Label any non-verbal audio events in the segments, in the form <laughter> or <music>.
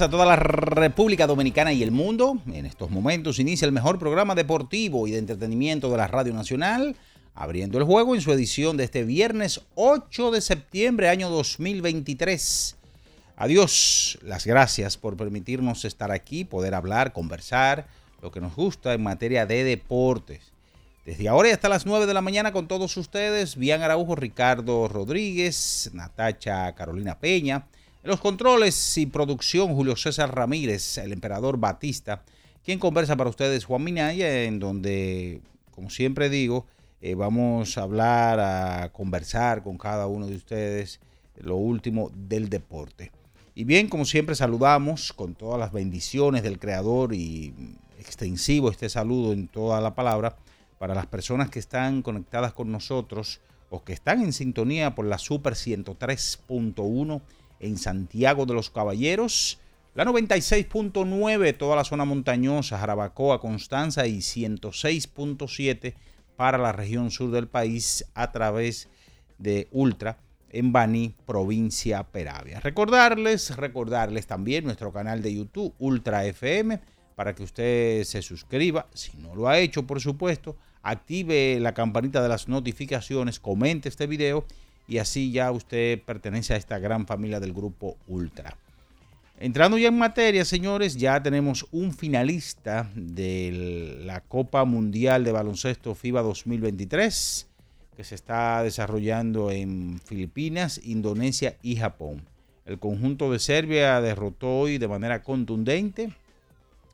A toda la República Dominicana y el mundo. En estos momentos inicia el mejor programa deportivo y de entretenimiento de la Radio Nacional, abriendo el juego en su edición de este viernes 8 de septiembre, año 2023. Adiós, las gracias por permitirnos estar aquí, poder hablar, conversar, lo que nos gusta en materia de deportes. Desde ahora y hasta las 9 de la mañana con todos ustedes, Bian Araujo, Ricardo Rodríguez, Natacha Carolina Peña. En los controles y producción, Julio César Ramírez, el emperador Batista, quien conversa para ustedes, Juan Minaya, en donde, como siempre digo, eh, vamos a hablar, a conversar con cada uno de ustedes lo último del deporte. Y bien, como siempre, saludamos con todas las bendiciones del Creador y extensivo este saludo en toda la palabra para las personas que están conectadas con nosotros o que están en sintonía por la Super 103.1 en Santiago de los Caballeros, la 96.9 toda la zona montañosa, Jarabacoa, Constanza y 106.7 para la región sur del país a través de Ultra en Baní, provincia Peravia. Recordarles, recordarles también nuestro canal de YouTube Ultra FM para que usted se suscriba, si no lo ha hecho, por supuesto, active la campanita de las notificaciones, comente este video y así ya usted pertenece a esta gran familia del grupo Ultra. Entrando ya en materia, señores, ya tenemos un finalista de la Copa Mundial de Baloncesto FIBA 2023 que se está desarrollando en Filipinas, Indonesia y Japón. El conjunto de Serbia derrotó hoy de manera contundente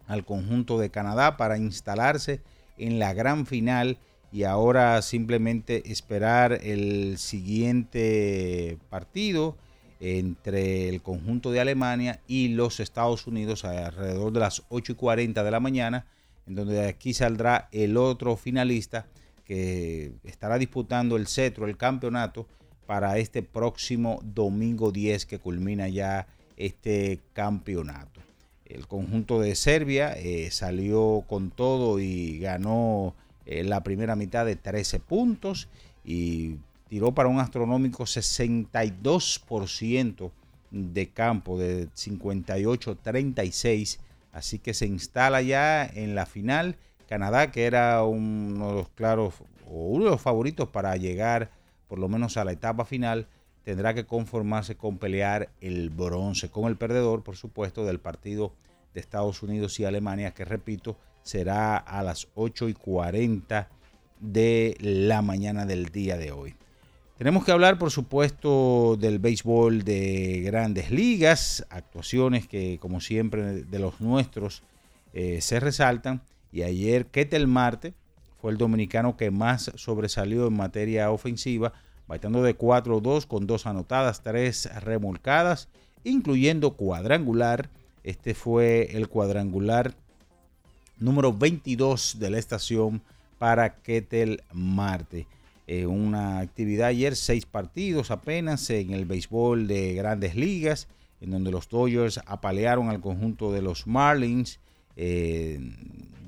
al conjunto de Canadá para instalarse en la gran final y ahora simplemente esperar el siguiente partido entre el conjunto de Alemania y los Estados Unidos alrededor de las 8 y 40 de la mañana, en donde de aquí saldrá el otro finalista que estará disputando el cetro, el campeonato, para este próximo domingo 10 que culmina ya este campeonato. El conjunto de Serbia eh, salió con todo y ganó eh, la primera mitad de 13 puntos y tiró para un astronómico 62% de campo, de 58-36. Así que se instala ya en la final. Canadá, que era uno de los claros o uno de los favoritos para llegar por lo menos a la etapa final, tendrá que conformarse con pelear el bronce con el perdedor, por supuesto, del partido de Estados Unidos y Alemania, que repito, será a las 8 y 40 de la mañana del día de hoy. Tenemos que hablar, por supuesto, del béisbol de grandes ligas, actuaciones que, como siempre, de los nuestros eh, se resaltan. Y ayer, Ketel Marte fue el dominicano que más sobresalió en materia ofensiva, bateando de 4-2 con dos anotadas, tres remolcadas, incluyendo cuadrangular. Este fue el cuadrangular número 22 de la estación para Ketel Marte. Eh, una actividad ayer, seis partidos apenas en el béisbol de grandes ligas, en donde los Dodgers apalearon al conjunto de los Marlins eh,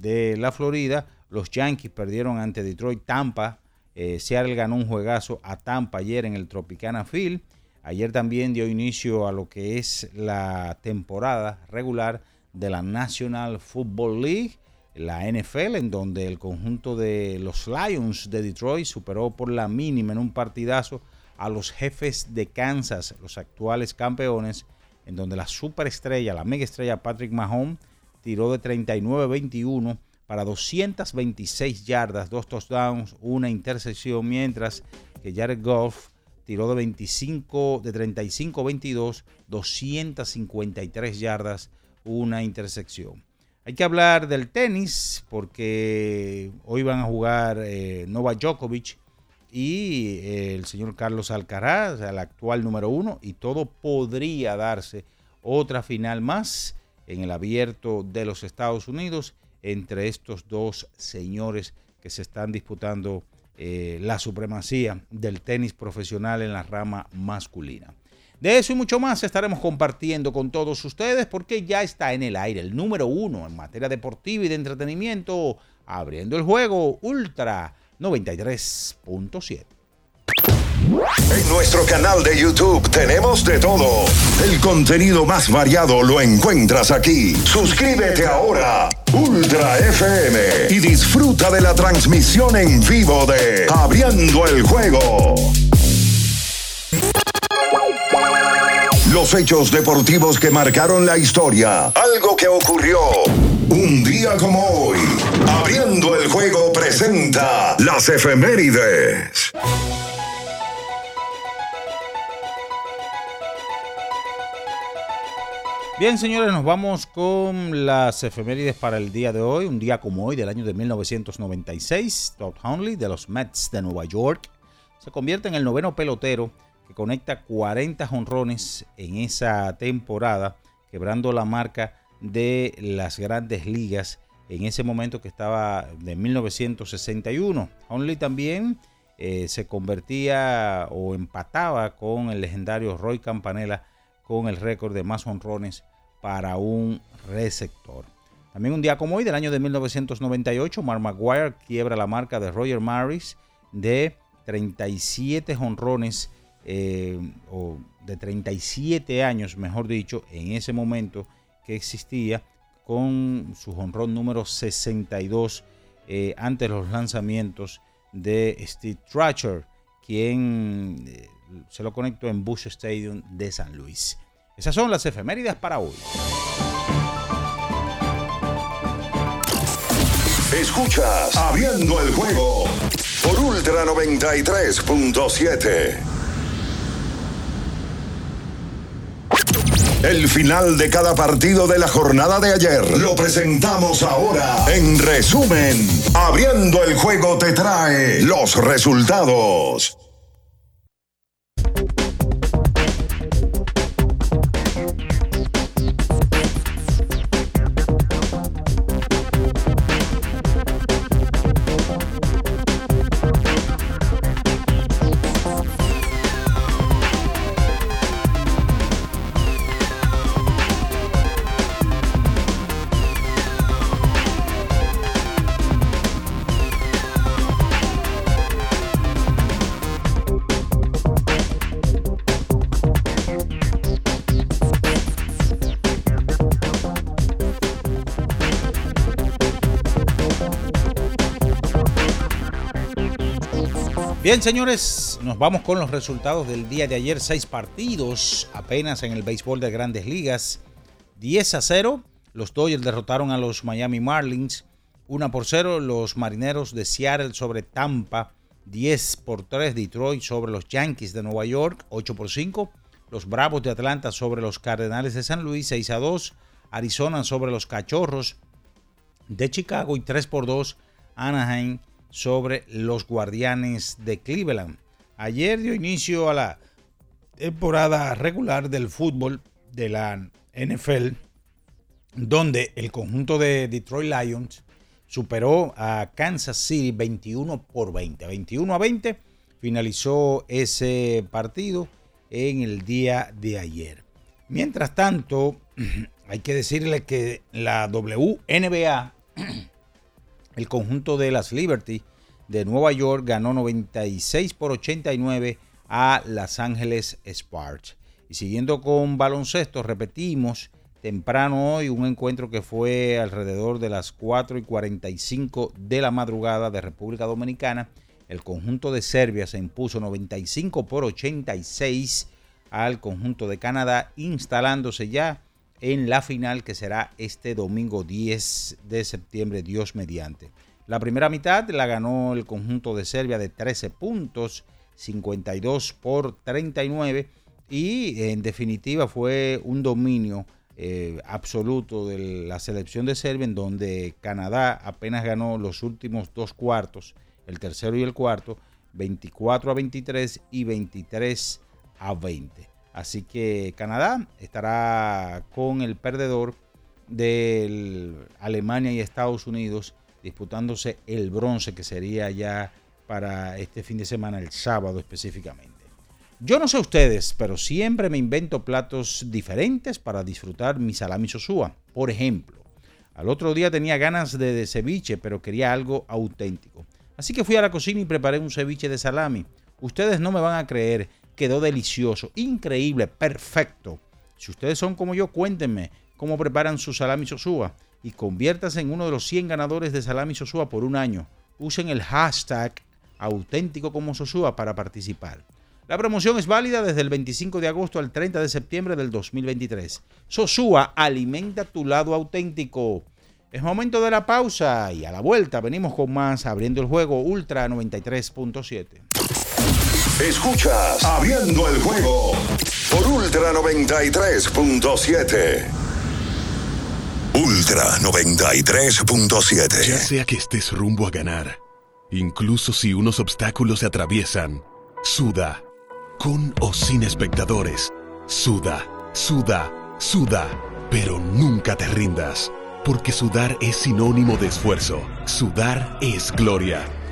de la Florida. Los Yankees perdieron ante Detroit Tampa. Eh, Seattle ganó un juegazo a Tampa ayer en el Tropicana Field. Ayer también dio inicio a lo que es la temporada regular de la National Football League la NFL, en donde el conjunto de los Lions de Detroit superó por la mínima en un partidazo a los jefes de Kansas, los actuales campeones, en donde la superestrella, la mega estrella Patrick Mahomes, tiró de 39-21 para 226 yardas, dos touchdowns, una intersección, mientras que Jared Goff tiró de 25 de 35-22, 253 yardas, una intersección. Hay que hablar del tenis porque hoy van a jugar eh, Novak Djokovic y eh, el señor Carlos Alcaraz, el actual número uno, y todo podría darse otra final más en el abierto de los Estados Unidos entre estos dos señores que se están disputando eh, la supremacía del tenis profesional en la rama masculina. De eso y mucho más estaremos compartiendo con todos ustedes porque ya está en el aire el número uno en materia deportiva y de entretenimiento, abriendo el juego Ultra 93.7. En nuestro canal de YouTube tenemos de todo. El contenido más variado lo encuentras aquí. Suscríbete ahora, Ultra FM, y disfruta de la transmisión en vivo de Abriendo el Juego. Los hechos deportivos que marcaron la historia. Algo que ocurrió un día como hoy. Abriendo el juego presenta las efemérides. Bien, señores, nos vamos con las efemérides para el día de hoy. Un día como hoy, del año de 1996, Todd Hundley de los Mets de Nueva York se convierte en el noveno pelotero conecta 40 jonrones en esa temporada, quebrando la marca de las grandes ligas en ese momento que estaba de 1961. Only también eh, se convertía o empataba con el legendario Roy Campanella con el récord de más honrones para un receptor. También un día como hoy, del año de 1998, Mark McGuire quiebra la marca de Roger Maris de 37 honrones eh, o de 37 años, mejor dicho, en ese momento que existía con su honrón número 62 eh, ante los lanzamientos de Steve Trutcher, quien eh, se lo conectó en Bush Stadium de San Luis. Esas son las efemérides para hoy. Escuchas Abriendo el juego por Ultra 93.7. El final de cada partido de la jornada de ayer lo presentamos ahora. En resumen, abriendo el juego te trae los resultados. Bien, señores, nos vamos con los resultados del día de ayer. Seis partidos apenas en el béisbol de grandes ligas. 10 a 0. Los Dodgers derrotaron a los Miami Marlins. 1 por 0. Los Marineros de Seattle sobre Tampa. 10 por 3. Detroit sobre los Yankees de Nueva York. 8 por 5. Los Bravos de Atlanta sobre los Cardenales de San Luis. 6 a 2. Arizona sobre los Cachorros de Chicago. Y 3 por 2. Anaheim sobre los Guardianes de Cleveland. Ayer dio inicio a la temporada regular del fútbol de la NFL, donde el conjunto de Detroit Lions superó a Kansas City 21 por 20. 21 a 20 finalizó ese partido en el día de ayer. Mientras tanto, <clears throat> hay que decirle que la WNBA, <clears throat> el conjunto de las Liberty de Nueva York, ganó 96 por 89 a Los Ángeles Sparks. Y siguiendo con baloncesto, repetimos temprano hoy un encuentro que fue alrededor de las 4 y 45 de la madrugada de República Dominicana. El conjunto de Serbia se impuso 95 por 86 al conjunto de Canadá, instalándose ya en la final que será este domingo 10 de septiembre, Dios mediante. La primera mitad la ganó el conjunto de Serbia de 13 puntos, 52 por 39 y en definitiva fue un dominio eh, absoluto de la selección de Serbia en donde Canadá apenas ganó los últimos dos cuartos, el tercero y el cuarto, 24 a 23 y 23 a 20. Así que Canadá estará con el perdedor de Alemania y Estados Unidos disputándose el bronce que sería ya para este fin de semana, el sábado específicamente. Yo no sé ustedes, pero siempre me invento platos diferentes para disfrutar mi salami sosúa. Por ejemplo, al otro día tenía ganas de ceviche, pero quería algo auténtico. Así que fui a la cocina y preparé un ceviche de salami. Ustedes no me van a creer quedó delicioso, increíble, perfecto. Si ustedes son como yo, cuéntenme cómo preparan su salami sosúa y conviértase en uno de los 100 ganadores de salami sosúa por un año. Usen el hashtag auténtico como sosúa para participar. La promoción es válida desde el 25 de agosto al 30 de septiembre del 2023. Sosúa, alimenta tu lado auténtico. Es momento de la pausa y a la vuelta venimos con más abriendo el juego Ultra 93.7. Escuchas Abriendo el juego por Ultra 93.7. Ultra 93.7. Ya sea que estés rumbo a ganar, incluso si unos obstáculos se atraviesan, suda. Con o sin espectadores, suda, suda, suda. Pero nunca te rindas, porque sudar es sinónimo de esfuerzo. Sudar es gloria.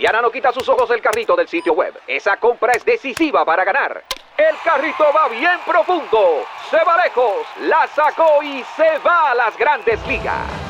Diana no quita sus ojos del carrito del sitio web. Esa compra es decisiva para ganar. El carrito va bien profundo, se va lejos, la sacó y se va a las grandes ligas.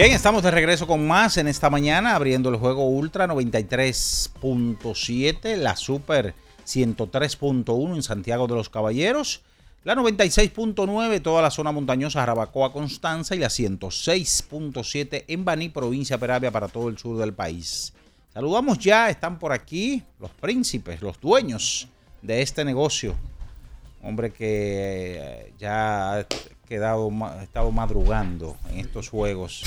Bien, estamos de regreso con más en esta mañana, abriendo el juego Ultra 93.7, la Super 103.1 en Santiago de los Caballeros, la 96.9 toda la zona montañosa Jarabacoa Constanza y la 106.7 en Baní, provincia Peravia para todo el sur del país. Saludamos ya, están por aquí los príncipes, los dueños de este negocio. Hombre que eh, ya quedado, estado madrugando en estos juegos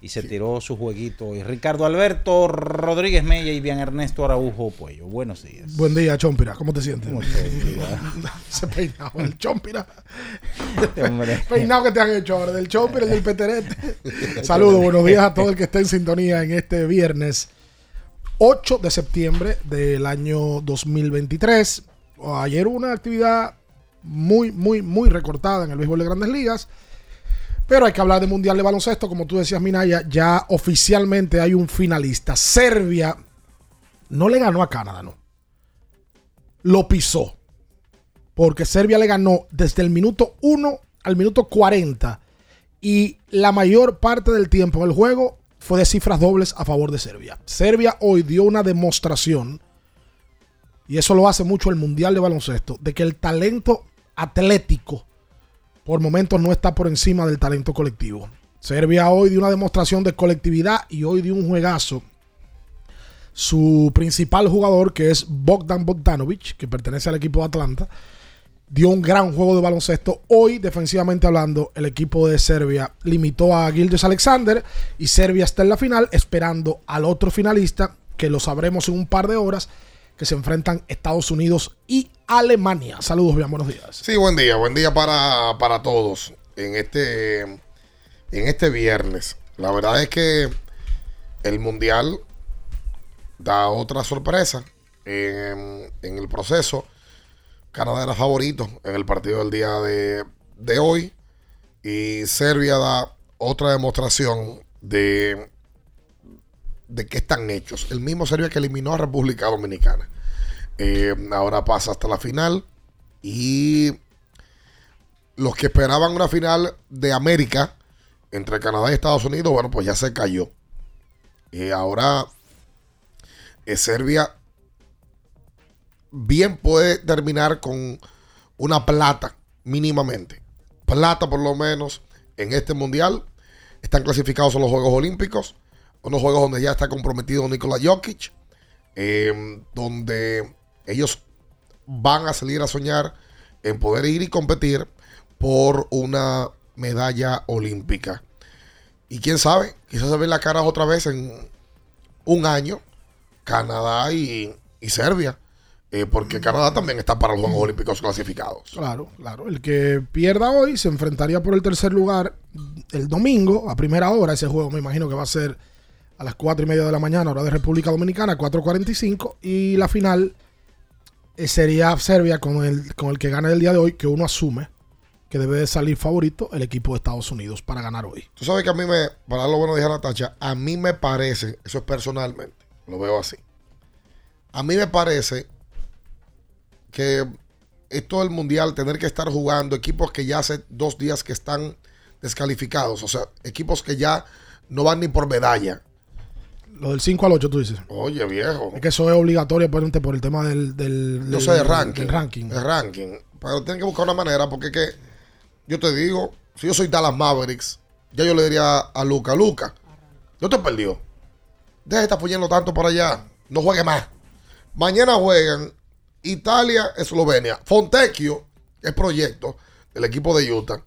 y se tiró su jueguito. Y Ricardo Alberto Rodríguez Mella y bien Ernesto Araujo Puello. Buenos días. Buen día, Chompira. ¿Cómo te sientes? ¿Cómo <laughs> Se peinado el Chompira. Este <laughs> peinado que te han hecho ahora, del Chompira y del <laughs> Peterete. Saludos, buenos días a todo el que esté en sintonía en este viernes 8 de septiembre del año 2023. Ayer hubo una actividad muy, muy, muy recortada en el béisbol de grandes ligas. Pero hay que hablar de Mundial de Baloncesto. Como tú decías, Minaya, ya oficialmente hay un finalista. Serbia no le ganó a Canadá, no. Lo pisó. Porque Serbia le ganó desde el minuto 1 al minuto 40. Y la mayor parte del tiempo en el juego fue de cifras dobles a favor de Serbia. Serbia hoy dio una demostración, y eso lo hace mucho el Mundial de Baloncesto, de que el talento atlético por momentos no está por encima del talento colectivo. Serbia hoy dio una demostración de colectividad y hoy dio un juegazo. Su principal jugador, que es Bogdan Bogdanovic, que pertenece al equipo de Atlanta, dio un gran juego de baloncesto. Hoy, defensivamente hablando, el equipo de Serbia limitó a Gildes Alexander y Serbia está en la final, esperando al otro finalista, que lo sabremos en un par de horas, que se enfrentan Estados Unidos y Alemania. Saludos, bien, buenos días. Sí, buen día, buen día para, para todos en este, en este viernes. La verdad es que el Mundial da otra sorpresa en, el proceso. Canadá era favorito en el partido del día de, hoy. Y Serbia da otra demostración de, de qué están hechos. El mismo Serbia que eliminó a República Dominicana. Eh, ahora pasa hasta la final. Y los que esperaban una final de América entre Canadá y Estados Unidos, bueno, pues ya se cayó. Y ahora eh, Serbia bien puede terminar con una plata mínimamente. Plata por lo menos en este mundial. Están clasificados a los Juegos Olímpicos. Unos juegos donde ya está comprometido Nikola Jokic. eh, donde ellos van a salir a soñar en poder ir y competir por una medalla olímpica. Y quién sabe, quizás se ven las caras otra vez en un año, Canadá y, Serbia. Eh, porque Canadá también está para los Juegos Olímpicos clasificados. Claro, claro. El que pierda hoy se enfrentaría por el tercer lugar el domingo a primera hora. Ese juego me imagino que va a ser a las 4 y media de la mañana, hora de República Dominicana, 4.45. Y la final sería Serbia con el, con el que gana el día de hoy, que uno asume que debe de salir favorito el equipo de Estados Unidos para ganar hoy. Tú sabes que a mí me, para lo bueno a Natacha, a mí me parece, eso es personalmente, lo veo así. A mí me parece que esto del mundial, tener que estar jugando equipos que ya hace dos días que están descalificados, o sea, equipos que ya no van ni por medalla. Lo del 5 al 8, tú dices. Oye, viejo. Es que eso es obligatorio por, por el tema del, del, Yo del- sé de ranking. ranking. Ranking. Pero tienen que buscar una manera porque es que yo te digo, si yo soy Dallas Mavericks, ya yo le diría a Luca, Luca, no te perdió. Deja de estar follando tanto por allá. No juegue más. Mañana juegan Italia, Eslovenia. Fontecchio, el proyecto del equipo de Utah.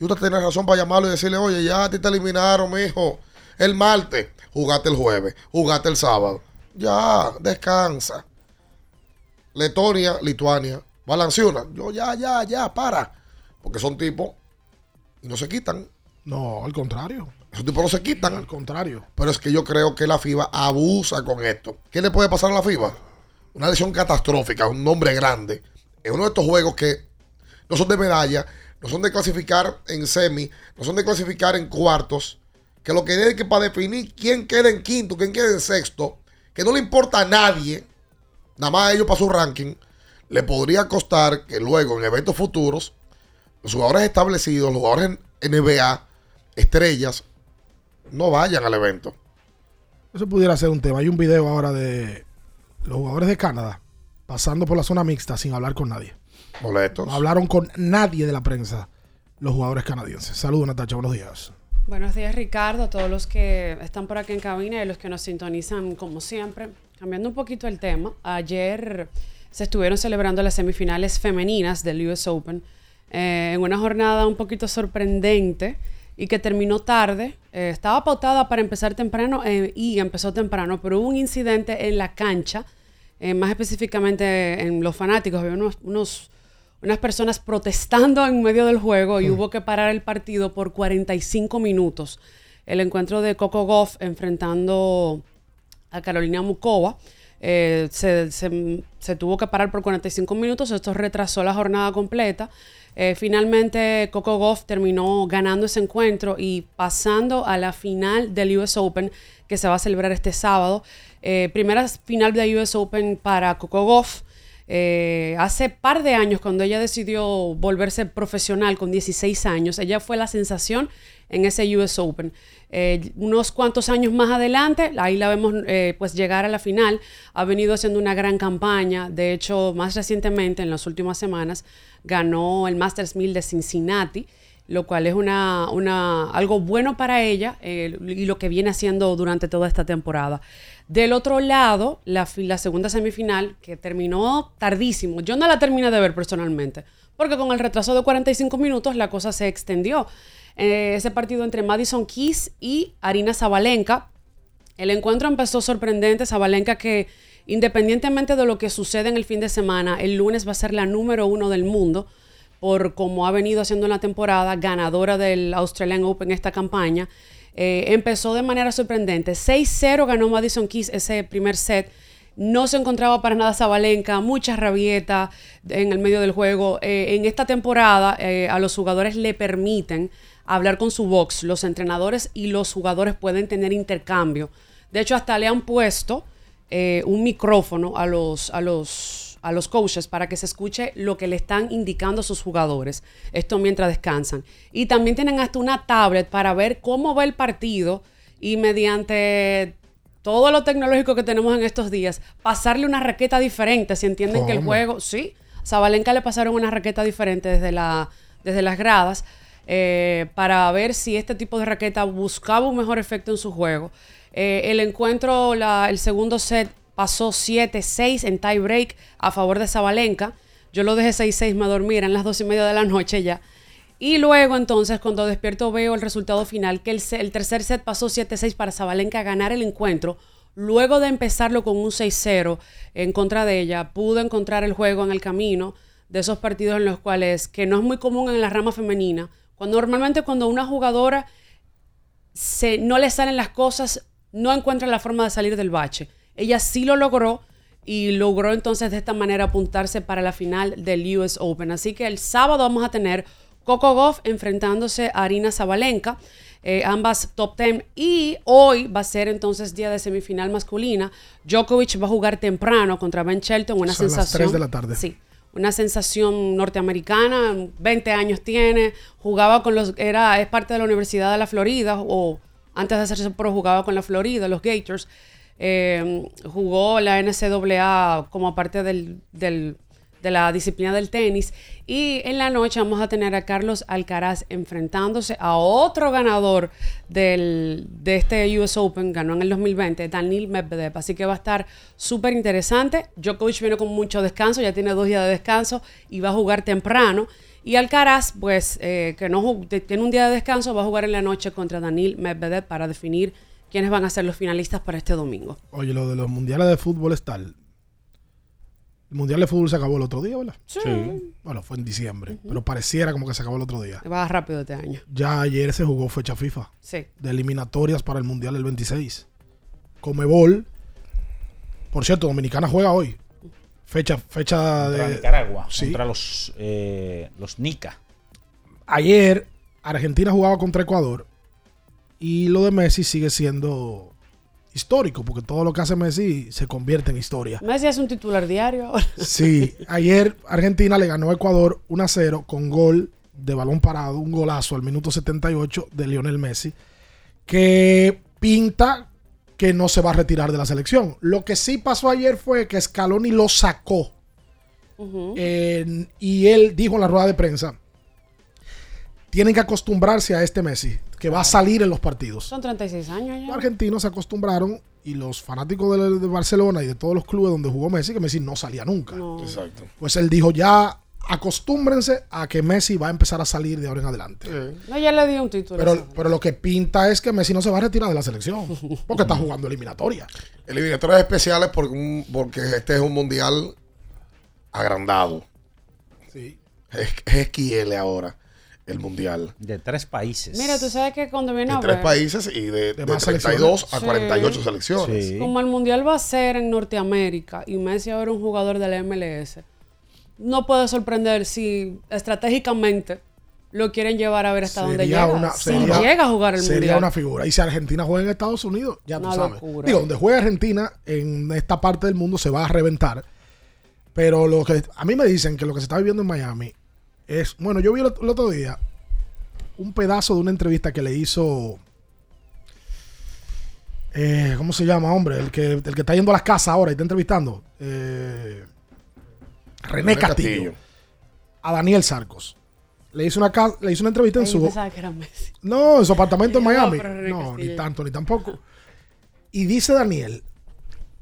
Utah tiene razón para llamarlo y decirle, oye, ya a ti te eliminaron, mijo. El martes, jugaste el jueves, jugaste el sábado. Ya, descansa. Letonia, Lituania, Balanciuna. Yo ya, ya, ya, para. Porque son tipos y no se quitan. No, al contrario. Esos tipos no se quitan. Al contrario. Pero es que yo creo que la FIBA abusa con esto. ¿Qué le puede pasar a la FIBA? Una lesión catastrófica, un nombre grande. En uno de estos juegos que no son de medalla, no son de clasificar en semi, no son de clasificar en cuartos, que lo que es que para definir quién queda en quinto, quién queda en sexto, que no le importa a nadie, nada más a ellos para su ranking, le podría costar que luego en eventos futuros, los jugadores establecidos, los jugadores en NBA, estrellas, no vayan al evento. Eso pudiera ser un tema. Hay un video ahora de los jugadores de Canadá pasando por la zona mixta sin hablar con nadie. No hablaron con nadie de la prensa los jugadores canadienses. Saludos, Natacha. Buenos días. Buenos días, Ricardo, a todos los que están por aquí en cabina y los que nos sintonizan como siempre. Cambiando un poquito el tema, ayer se estuvieron celebrando las semifinales femeninas del US Open eh, en una jornada un poquito sorprendente y que terminó tarde. Eh, estaba pautada para empezar temprano eh, y empezó temprano, pero hubo un incidente en la cancha, más específicamente en los fanáticos. Había unos unas personas protestando en medio del juego y hubo que parar el partido por 45 minutos. El encuentro de Coco Goff enfrentando a Carolina Mukova eh, se, se- se tuvo que parar por 45 minutos. Esto retrasó la jornada completa. Eh, finalmente, Coco Goff terminó ganando ese encuentro y pasando a la final del US Open que se va a celebrar este sábado. Eh, primera final del US Open para Coco Goff. Eh, hace par de años, cuando ella decidió volverse profesional con 16 años, ella fue la sensación en ese US Open. Eh, unos cuantos años más adelante, ahí la vemos eh, pues llegar a la final. Ha venido haciendo una gran campaña. De hecho, más recientemente, en las últimas semanas, ganó el Masters 1000 de Cincinnati lo cual es una, algo bueno para ella eh, y lo que viene haciendo durante toda esta temporada. Del otro lado, la, segunda semifinal, que terminó tardísimo, yo no la terminé de ver personalmente, porque con el retraso de 45 minutos la cosa se extendió. Eh, ese partido entre Madison Keys y Arina Zabalenka, el encuentro empezó sorprendente. Zabalenka que independientemente de lo que sucede en el fin de semana, el lunes va a ser la número uno del mundo por como ha venido haciendo en la temporada, ganadora del Australian Open esta campaña. Eh, empezó de manera sorprendente. 6-0 ganó Madison Keys ese primer set. No se encontraba para nada Zabalenka, mucha rabieta en el medio del juego. Eh, en esta temporada eh, a los jugadores le permiten hablar con su box. Los entrenadores y los jugadores pueden tener intercambio. De hecho, hasta le han puesto un micrófono a los, a, los, a los coaches para que se escuche lo que le están indicando a sus jugadores. Esto mientras descansan. Y también tienen hasta una tablet para ver cómo va el partido y mediante todo lo tecnológico que tenemos en estos días, pasarle una raqueta diferente. Si entienden que el juego, sí, Zabalenka le pasaron una raqueta diferente desde, la, desde las gradas eh, para ver si este tipo de raqueta buscaba un mejor efecto en su juego. Eh, el encuentro, la- el segundo set pasó 7-6 en tie break a favor de Zabalenka. Yo lo dejé 6-6, me dormí, eran las dos y media de la noche ya. Y luego entonces cuando despierto veo el resultado final, que el, tercer set pasó 7-6 para Zabalenka ganar el encuentro. Luego de empezarlo con un 6-0 en contra de ella, pudo encontrar el juego en el camino de esos partidos en los cuales, que no es muy común en la rama femenina, Cuando normalmente cuando una jugadora se, no le salen las cosas, no encuentra la forma de salir del bache. Ella sí lo logró y logró entonces de esta manera apuntarse para la final del US Open. Así que el sábado vamos a tener Coco Goff enfrentándose a Arina Zabalenka, eh, ambas top 10. Y hoy va a ser entonces día de semifinal masculina. Djokovic va a jugar temprano contra Ben Shelton, una Son las sensación. 3 de la tarde. Sí. Una sensación norteamericana, 20 años tiene, jugaba con los, era, es parte de la Universidad de la Florida, o antes de hacerse pro jugaba con la Florida, los Gators. Eh, jugó la NCAA como parte del, del- de la disciplina del tenis. Y en la noche vamos a tener a Carlos Alcaraz enfrentándose a otro ganador del, de este US Open, ganó en el 2020, Daniil Medvedev. Así que va a estar súper interesante. Djokovic viene con mucho descanso, ya tiene dos días de descanso y va a jugar temprano. Y Alcaraz, pues, eh, que no tiene un día de descanso, va a jugar en la noche contra Daniil Medvedev para definir quiénes van a ser los finalistas para este domingo. Oye, lo de los mundiales de fútbol es tal. El mundial de fútbol se acabó el otro día, ¿verdad? Sí. Bueno, fue en diciembre, pero pareciera como que se acabó el otro día. Va rápido este año. Ya ayer se jugó fecha FIFA Sí. de eliminatorias para el mundial del 26. Comebol. Por cierto, Dominicana juega hoy. Fecha, fecha Contra de Nicaragua, Sí. contra los, eh, los Nica. Ayer Argentina jugaba contra Ecuador y lo de Messi sigue siendo histórico porque todo lo que hace Messi se convierte en historia. Messi es un titular diario ahora. Sí, ayer Argentina le ganó a Ecuador 1 a 0 con gol de balón parado, un golazo al minuto 78 de Lionel Messi, que pinta que no se va a retirar de la selección. Lo que sí pasó ayer fue que Scaloni lo sacó y él dijo en la rueda de prensa, tienen que acostumbrarse a este Messi, que va a salir en los partidos. Son 36 años Los ya. argentinos se acostumbraron y los fanáticos de, de Barcelona y de todos los clubes donde jugó Messi, que Messi no salía nunca. Exacto. Pues él dijo, ya acostúmbrense a que Messi va a empezar a salir de ahora en adelante. No, ya le dio un título. Pero, pero lo que pinta es que Messi no se va a retirar de la selección, <laughs> porque está jugando eliminatoria. Eliminatorias especiales porque, un- porque este es un mundial agrandado. Sí. Es, es XL ahora, el mundial. De tres países. Mira, tú sabes que cuando viene De a tres ver, países y de, de más 32 a selecciones. 48 Sí. selecciones. como el mundial va a ser en Norteamérica y Messi ahora un jugador de la MLS, no puede sorprender si estratégicamente lo quieren llevar a ver hasta dónde Sería llega. una- si sería- llega a jugar el Sería mundial. una figura. Y si Argentina juega en Estados Unidos, ya tú sabes. locura. Digo, donde juega Argentina, en esta parte del mundo se va a reventar. Pero lo que a mí me dicen que lo que se está viviendo en Miami es. Bueno, yo vi el, el otro día un pedazo de una entrevista que le hizo. eh, ¿Cómo se llama, hombre? El que, el que está yendo a las casas ahora y está entrevistando. Eh, René, René Castillo, Castillo. A Daniel Sarcos. Le hizo una, le hizo una entrevista en su. pensaba que era Messi. No, en su apartamento en <laughs> No, Miami. No, Castillo. ni tanto, ni tampoco. Y dice Daniel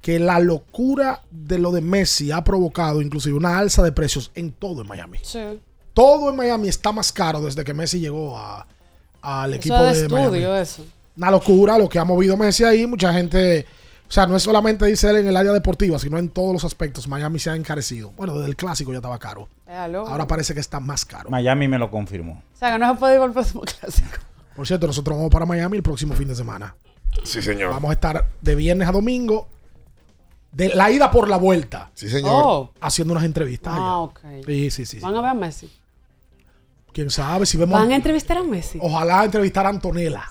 que la locura de lo de Messi ha provocado inclusive una alza de precios en todo en Miami. Sí. Todo en Miami está más caro desde que Messi llegó a- al equipo Eso de, es de Miami. estudio, eso. Una locura lo que ha movido Messi ahí. Mucha gente, o sea, no es solamente dice él en el área deportiva, sino en todos los aspectos. Miami se ha encarecido. Bueno, desde el clásico ya estaba caro. Ahora parece que está más caro. Miami me lo confirmó. O sea, que no se puede ir al próximo clásico. Por cierto, nosotros vamos para Miami el próximo fin de semana. Sí, señor. Vamos a estar de viernes a domingo. De la ida por la vuelta. Sí, señor. Oh. Haciendo unas entrevistas. allá. Ah, ok. Sí, sí, sí. Van a ver a Messi. Quién sabe si vemos. Van a entrevistar a Messi. Ojalá entrevistar a Antonella.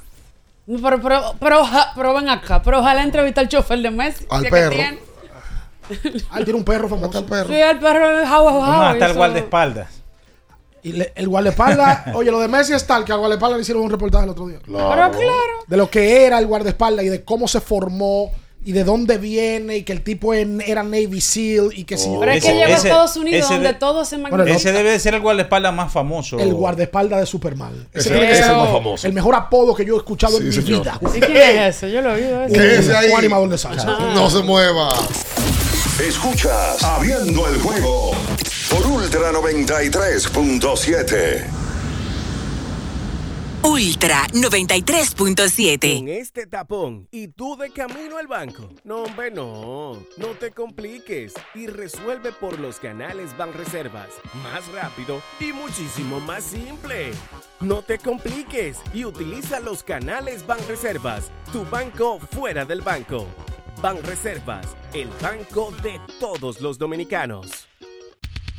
Pero, pero, pero, pero ven acá. Pero ojalá entrevistar al chofer de Messi. Al si perro. tiene. Ah, él tiene un perro famoso. Sí, el perro de Jau, Jau, Vamos a Jau, estar eso- guardaespaldas. Y le- el guardaespaldas, <laughs> oye, lo de Messi es tal que al guardaespaldas le hicieron un reportaje el otro día. Pero claro. De lo que era el guardaespaldas y de cómo se formó y de dónde viene y que el tipo en- era Navy SEAL y que si Pero es que Ese- llegó a ese- Estados Unidos ese donde de- todo se Bueno. Ese debe de ser el guardaespaldas más famoso. el guardaespaldas de Superman. Ese que es ser el más famoso. El mejor apodo que yo he escuchado en mi señor. vida. ¿Y quién es ese? Yo lo he oído. ese. Ahí. Un animador de salsa. No se mueva. Escuchas Abriendo el juego por Ultra 93.7. Ultra 93.7. Con este tapón y tú de camino al banco. No, hombre, no. No te compliques y resuelve por los canales Banreservas. Más rápido y muchísimo más simple. No te compliques y utiliza los canales Banreservas. Tu banco fuera del banco. Banreservas, el banco de todos los dominicanos.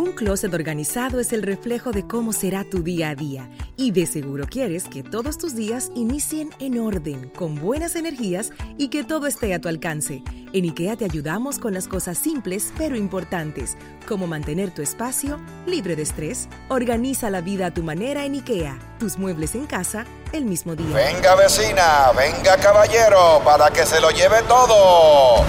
Un closet organizado es el reflejo de cómo será tu día a día y de seguro quieres que todos tus días inicien en orden, con buenas energías y que todo esté a tu alcance. En IKEA te ayudamos con las cosas simples pero importantes, como mantener tu espacio libre de estrés. Organiza la vida a tu manera en IKEA. Tus muebles en casa el mismo día. Venga vecina, venga caballero, para que se lo lleve todo.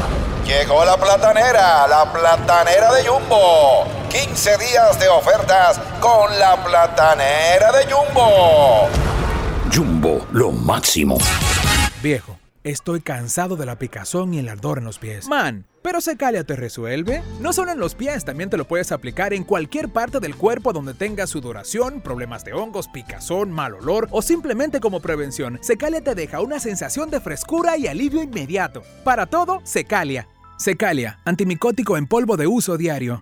Llegó la platanera, la platanera de Jumbo. 15 días de ofertas con la platanera de Jumbo. Jumbo, lo máximo. Viejo, estoy cansado de la picazón y el ardor en los pies. Man, ¿pero Secalia te resuelve? No solo en los pies, también te lo puedes aplicar en cualquier parte del cuerpo donde tengas sudoración, problemas de hongos, picazón, mal olor o simplemente como prevención. Secalia te deja una sensación de frescura y alivio inmediato. Para todo, Secalia. Secalia, antimicótico en polvo de uso diario.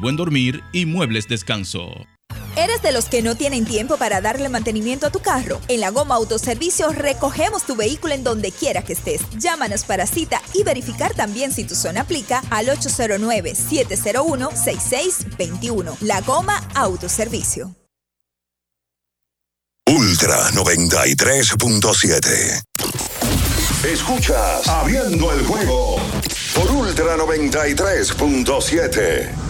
buen dormir y muebles descanso. ¿Eres de los que no tienen tiempo para darle mantenimiento a tu carro? En la Goma Autoservicio recogemos tu vehículo en donde quiera que estés. Llámanos para cita y verificar también si tu zona aplica al 809-701-6621. La Goma Autoservicio. Ultra 93.7. Escuchas Abriendo el juego por Ultra 93.7.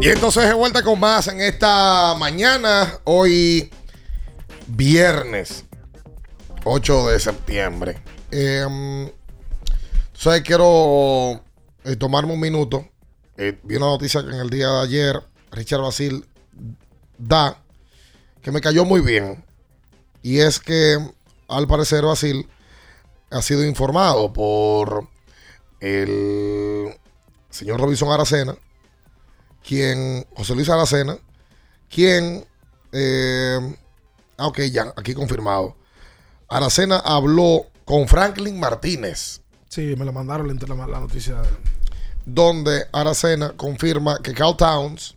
Y entonces de vuelta con más en esta mañana, hoy viernes 8 de septiembre. Eh, entonces quiero eh, tomarme un minuto. Eh, vi una noticia que en el día de ayer Richard Basil da, que me cayó muy bien. Y es que al parecer Basil ha sido informado por el señor Robinson Aracena quien, José Luis Aracena, quien, eh, ah, ok, ya, aquí confirmado. Aracena habló con Franklin Martínez. Sí, me lo mandaron la, la, la noticia. Donde Aracena confirma que Cal Towns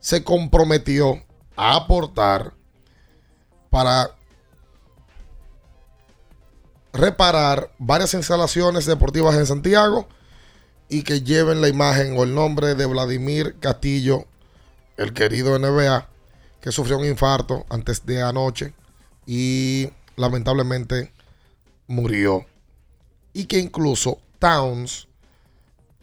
se comprometió a aportar para reparar varias instalaciones deportivas en Santiago y que lleven la imagen o el nombre de Vladimir Castillo, el querido NBA, que sufrió un infarto antes de anoche y lamentablemente murió. Y que incluso Towns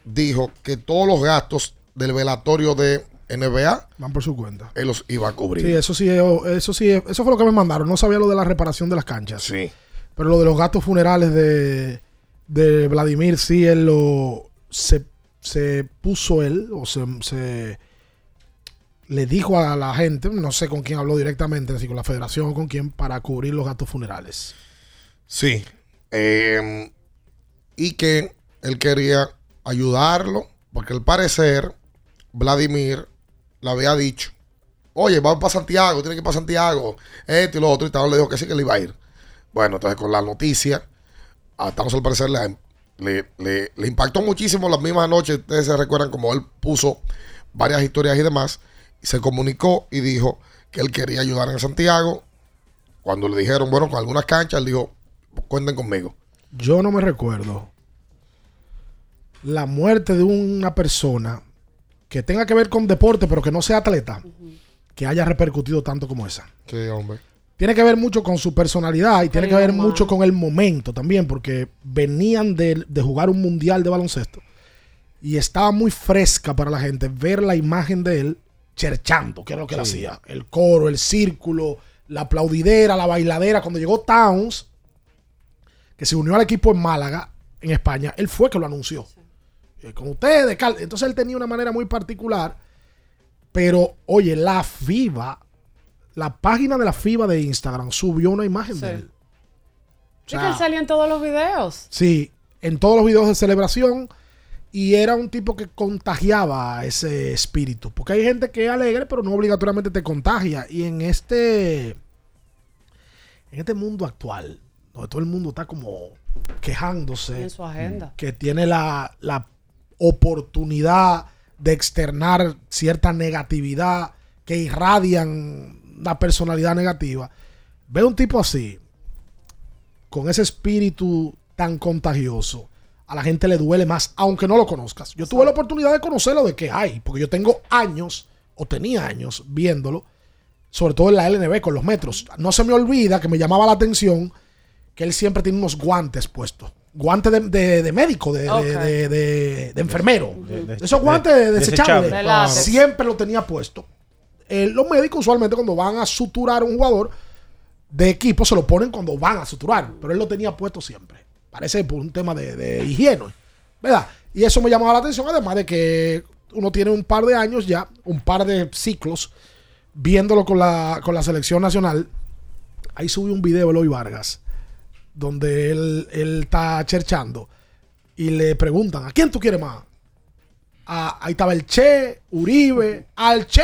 dijo que todos los gastos del velatorio de NBA van por su cuenta. Él los iba a cubrir. Sí, eso sí, eso sí, eso fue lo que me mandaron. No sabía lo de la reparación de las canchas. Sí. Pero lo de los gastos funerales de, de Vladimir, sí, él lo se, se puso él, o se, le dijo a la gente, no sé con quién habló directamente, si con la federación o con quién, para cubrir los gastos funerales. Sí. Eh, y que él quería ayudarlo, porque al parecer Vladimir le había dicho, oye, vamos para Santiago, tiene que ir para Santiago, esto y lo otro, y tal, le dijo que sí que le iba a ir. Bueno, entonces con la noticia, a al parecer le, le, le, le, impactó muchísimo las mismas noches, ustedes se recuerdan como él puso varias historias y demás, y se comunicó y dijo que él quería ayudar en Santiago. Cuando le dijeron, bueno, con algunas canchas, él dijo, cuenten conmigo. Yo no me recuerdo la muerte de una persona que tenga que ver con deporte, pero que no sea atleta, que haya repercutido tanto como esa. Sí, hombre. Tiene que ver mucho con su personalidad y tiene que ver mucho con el momento también, porque venían de, de, jugar un mundial de baloncesto y estaba muy fresca para la gente ver la imagen de él cherchando, que era lo que él hacía. El coro, el círculo, la aplaudidera, la bailadera. Cuando llegó Towns, que se unió al equipo en Málaga, en España, él fue que lo anunció. Eh, con ustedes, Cal. Entonces él tenía una manera muy particular. Pero, oye, la FIBA, la página de la FIBA de Instagram subió una imagen Sí. de él. O Es que él salía en todos los videos. Sí, en todos los videos de celebración. Y era un tipo que contagiaba ese espíritu. Porque hay gente que es alegre, pero no obligatoriamente te contagia. Y en este. En este mundo actual, donde todo el mundo está como quejándose. En su agenda. Que tiene la, la oportunidad de externar cierta negatividad que irradian la personalidad negativa. Ve un tipo así, con ese espíritu tan contagioso, a la gente le duele más, aunque no lo conozcas. Yo tuve la oportunidad de conocerlo de que hay, porque yo tengo años, o tenía años, viéndolo, sobre todo en la LNB con los metros. No se me olvida que me llamaba la atención que él siempre tiene unos guantes puestos. Guantes de, de- de médico, de, de- Ok. de- de- de enfermero. De- de- Esos guantes de- desechables. Siempre lo tenía puesto. Eh, los médicos usualmente cuando van a suturar un jugador de equipo se lo ponen cuando van a suturar, pero él lo tenía puesto siempre. Parece por un tema de, higiene, ¿verdad? Y eso me llamaba la atención, además de que uno tiene un par de años ya, un par de ciclos, viéndolo con la, con la selección nacional. Ahí subí un video de Eloy Vargas, donde él, él está cherchando y le preguntan, ¿a quién tú quieres más? a- ahí estaba el Che, Uribe, al Che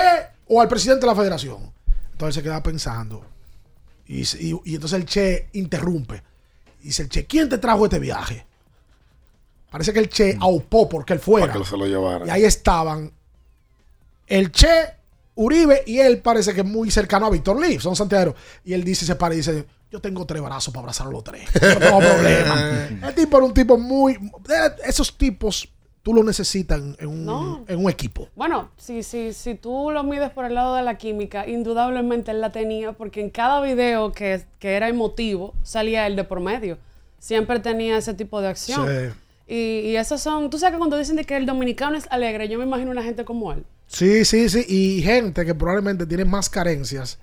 o al presidente de la federación. Entonces se queda pensando. Y, se- y- y entonces el Che interrumpe. Y dice el Che, ¿quién te trajo este viaje? Parece que el Che aupó porque él fuera. Para que se lo llevaran. Y ahí estaban el Che, Uribe y él parece que es muy cercano a Víctor Lee, son santiagueros. Y él dice, se para y dice, yo tengo tres brazos para abrazar a los tres. No tengo problema. <laughs> el tipo era un tipo muy... Esos tipos tú los necesitas en, en un, No. en un equipo. Bueno, si, si, si tú lo mides por el lado de la química, indudablemente él la tenía, porque en cada video que, que era emotivo salía él de por medio. Siempre tenía ese tipo de acción. Sí. Y, y esos son, tú sabes que cuando dicen de que el dominicano es alegre, yo me imagino una gente como él. Sí, sí, sí. Y gente que probablemente tiene más carencias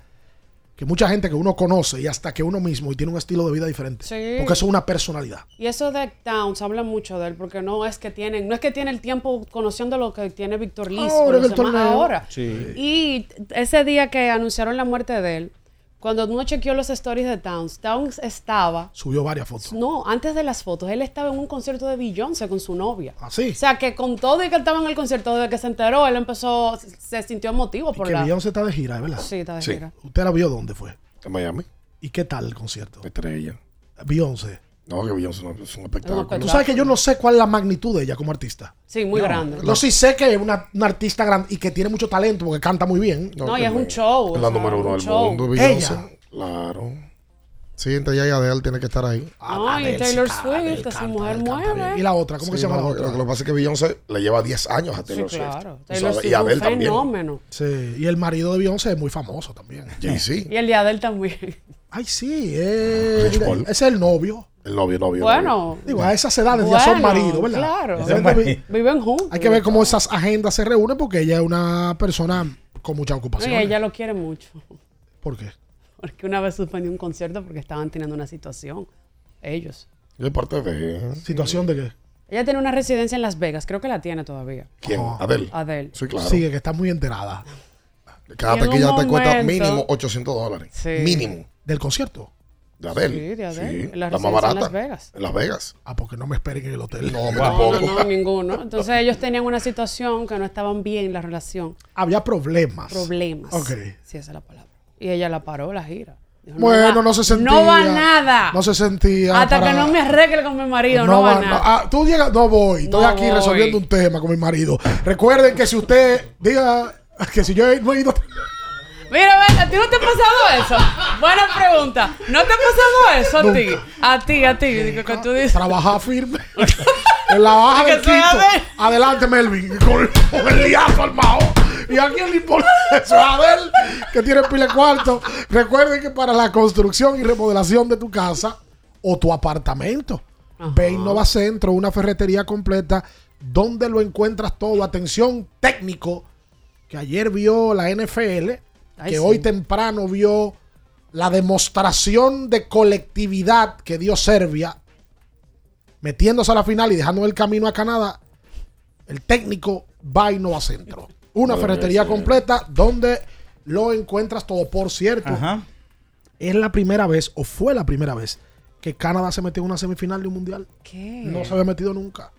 que mucha gente que uno conoce y hasta que uno mismo y tiene un estilo de vida diferente. Sí. Porque eso es una personalidad. Y eso de Towns habla mucho de él, porque no es que tienen, no es que tiene el tiempo conociendo lo que tiene Víctor Liz Ahora el ahora. Sí. Y ese día que anunciaron la muerte de él, Cuando uno chequeó los stories de Towns, Towns estaba. Subió varias fotos. No, antes de las fotos, él estaba en un concierto de Beyoncé con su novia. ¿Ah, sí? O sea, que con todo y que estaba en el concierto, desde que se enteró, él empezó, se sintió emotivo por Que la. Beyoncé está de gira, ¿verdad? Sí, está de Sí. gira. ¿Usted la vio dónde fue? En Miami. ¿Y qué tal el concierto? Estrella. Beyoncé. No, que Beyoncé no- es un espectáculo. Tú sabes que yo no sé cuál es la magnitud de ella como artista. Sí, muy grande. Yo sí sé que es una, una artista grande y que tiene mucho talento porque canta muy bien. No, y es un show. Es la número uno un del show. mundo, Beyoncé. Ella. Claro. Sí, entre ella y Adele tiene que estar ahí. No, y Taylor Swift, esa mujer mueve. ¿Y la otra? ¿Cómo que se llama no, la otra? Lo que pasa es que Beyoncé le lleva 10 años a Sí, Taylor Swift. claro. Taylor Swift Y es un Adele también. fenómeno. Sí, y el marido de Beyoncé es muy famoso también. Jay-Z. Y el de Adele también. Ay, sí, eh, Rich Paul. ese es el novio. El novio, novio. novio. Bueno. Digo, a esas edades ya son Bueno, maridos, ¿verdad? Claro. De Viven juntos. Hay que ver cómo esas agendas se reúnen porque ella es una persona con mucha ocupación. y ella lo quiere mucho. ¿Por qué? Porque una vez suspendió un concierto porque estaban teniendo una situación. Ellos. Es parte de. ¿Situación de qué? Ella tiene una residencia en Las Vegas. Creo que la tiene todavía. ¿Quién? Adele. Adele. Sí, claro. Sigue, que está muy enterada. Cada taquilla te cuesta mínimo 800 dólares. Sí. Mínimo. ¿Del concierto? De Adele. Sí, de. Sí, En la la más residencia en barata. Las Vegas. En Las Vegas. Ah, porque no me esperen en el hotel. No, me No, tampoco. no, ninguno. Entonces ellos tenían una situación que no estaban bien la relación. Había problemas. Problemas. Ok. Sí, esa es la palabra. Y ella la paró la gira. Dijo, Bueno, va- no se sentía. No va nada. No se sentía. Hasta para- que no me arregle con mi marido, no, va, va- nada. ah, tú llegas, no voy. Estoy No aquí voy. resolviendo un tema con mi marido. Recuerden que si usted diga que si yo he- no he ido. Mira, ven, ¿a ti no te ha pasado eso? Buena pregunta. ¿No te ha pasado eso a ti? A ti, a ti. Digo, que tú dices. Trabajar firme. en la baja del quinto. Adelante, Melvin. Con, con el liazo armado. ¿Y a quién le importa eso? A Adel, que tiene pile cuarto. Recuerden que para la construcción y remodelación de tu casa o tu apartamento, ve Innova Centro, una ferretería completa donde lo encuentras todo. Atención técnico, que ayer vio la NFL, Ay, que sí. hoy temprano vio la demostración de colectividad que dio Serbia, metiéndose a la final y dejando el camino a Canadá. El técnico va a Innova Centro. <laughs> Una ferretería completa donde lo encuentras todo. Por cierto, Ajá. es la primera vez, o fue la primera vez, que Canadá se metió en una semifinal de un mundial. ¿Qué? No se había metido nunca.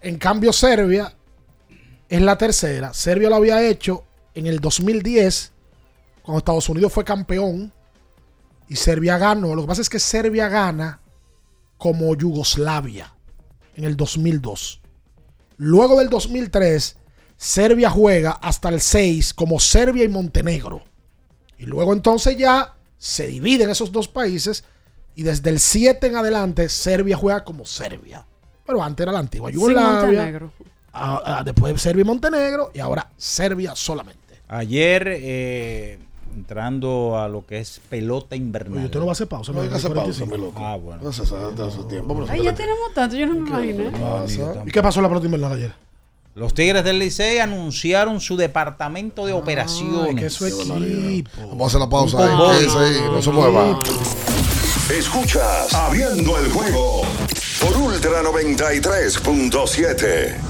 En cambio, Serbia es la tercera. Serbia lo había hecho en el 2010, cuando Estados Unidos fue campeón. Y Serbia ganó. Lo que pasa es que Serbia gana como Yugoslavia en el 2002. Luego del 2003, Serbia juega hasta el 6 como Serbia y Montenegro. Y luego entonces ya se dividen esos dos países y desde el 7 en adelante Serbia juega como Serbia. Pero antes era la antigua Yugoslavia. Después Serbia y Montenegro y ahora Serbia solamente. Ayer, eh, entrando a lo que es pelota invernal. Oye, usted no va a hacer pausa. No hay que hacer pausa, 45. mi loco. Ah, bueno. No se sabe de su tiempo. pero Ay, ya tenemos tanto, yo no me imaginé. pasa? ¿Y qué pasó en la pelota invernal ayer? Los Tigres del Licey anunciaron su departamento de operaciones. que su equipo. Vamos a hacer la pausa ahí. Quédese ahí, no se mueva. Escuchas Abriendo el juego por Ultra 93.7.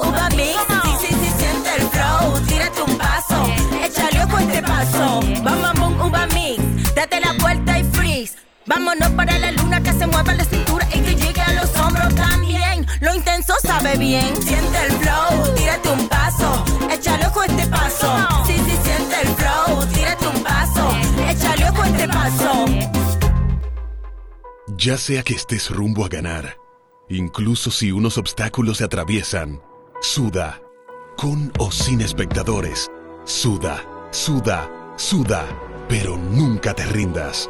Vámonos para la luna, que se mueva la cintura y que llegue a los hombros también. Lo intenso sabe bien. Siente el flow, tírate un paso, échale ojo este paso. Sí, sí, siente el flow, tírate un paso, échale ojo este paso. Ya sea que estés rumbo a ganar, incluso si unos obstáculos se atraviesan, suda, con o sin espectadores, suda, suda, suda, pero nunca te rindas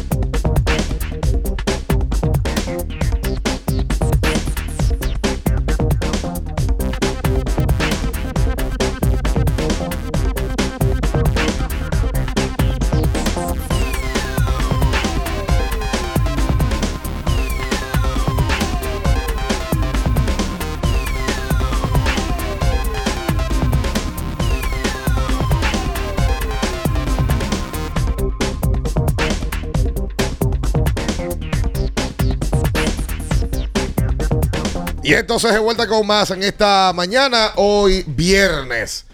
Y entonces de vuelta con más en esta mañana, hoy viernes.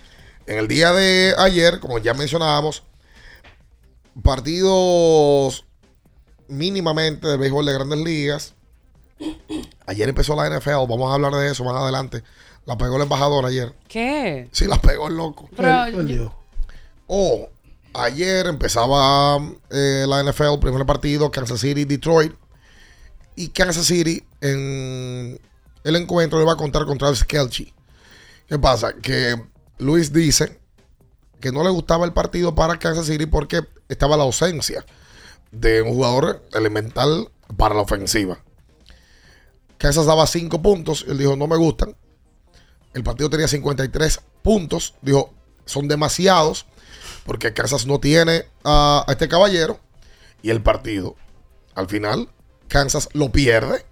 En el día de ayer, como ya mencionábamos, partidos mínimamente de béisbol de grandes ligas. Ayer empezó la NFL, vamos a hablar de eso más adelante. La pegó el embajador ayer. ¿Qué? Sí, la pegó el loco. Pero Oh, ayer empezaba eh, la NFL, primer partido, Kansas City, Detroit. Y Kansas City en el encuentro le va a contar con Travis Kelce. ¿Qué pasa? Que Luis dice que no le gustaba el partido para Kansas City porque estaba la ausencia de un jugador elemental para la ofensiva. Kansas daba 5 puntos. Él dijo, no me gustan. El partido tenía 53 puntos. Dijo, son demasiados porque Kansas no tiene a, a este caballero. Y el partido, al final, Kansas lo pierde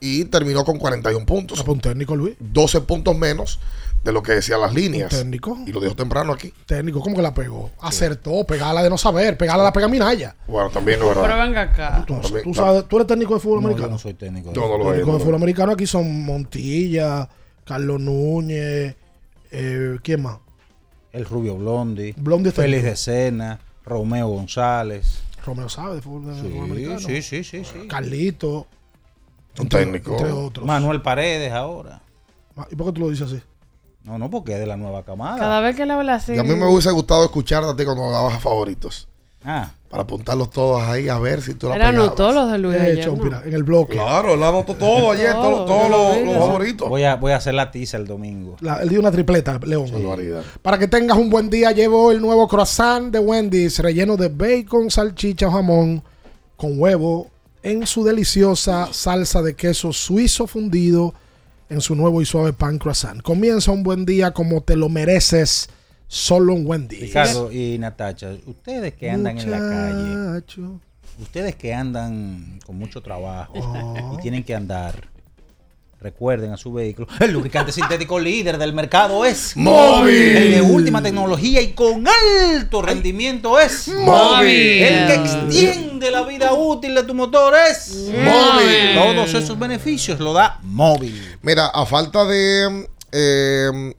y terminó con 41 puntos. un técnico, Luis. 12 puntos menos de lo que decían las líneas. Un técnico. Y lo dijo temprano aquí. Técnico, ¿cómo que la pegó? Acertó, pegarla de no saber, pegarla la pega Minaya. Bueno, también es verdad. Pero venga acá. Tú, También- tú sabes, tú eres técnico de fútbol No, yo americano. no soy técnico. Yo no lo técnico es, de no fútbol lo americano aquí son Montilla, Carlos Núñez, eh, ¿quién más? El Rubio Blondi. Blondi está Félix de Sena. Romeo González. Romeo sabe de fútbol, de Sí, fútbol americano. sí, sí, sí, sí. Carlito. Un entre- técnico. Entre otros. Manuel Paredes ahora. Ah, ¿Y por qué tú lo dices así? No, no, porque es de la nueva camada. Cada vez que le habla así. Y a mí me hubiese gustado escucharte a ti cuando dabas a favoritos. Ah. Para apuntarlos todos ahí a ver si tú la Él anotó pegabas. los de Luis De ayer, hecho, ¿no? mira, en el bloque. Claro, él anotó todo ayer, Todo, todo- todos lo los, favoritos. Voy a, voy a hacer la tiza el domingo. La- él dio una tripleta, León. Para que tengas un buen día, llevo el nuevo croissant de Wendy's relleno de bacon, salchicha o jamón con huevo en su deliciosa salsa de queso suizo fundido en su nuevo y suave pan croissant. Comienza un buen día como te lo mereces solo en Wendy's. Ricardo y Natacha, ustedes que andan en la calle, ustedes que andan con mucho trabajo Oh. y tienen que andar, recuerden a su vehículo. El lubricante <laughs> sintético líder del mercado es Móvil. El de última tecnología y con alto rendimiento es Móvil. El que extiende la vida útil de tu motor es Móvil. Todos esos beneficios lo da móvil. Mira, a falta de eh,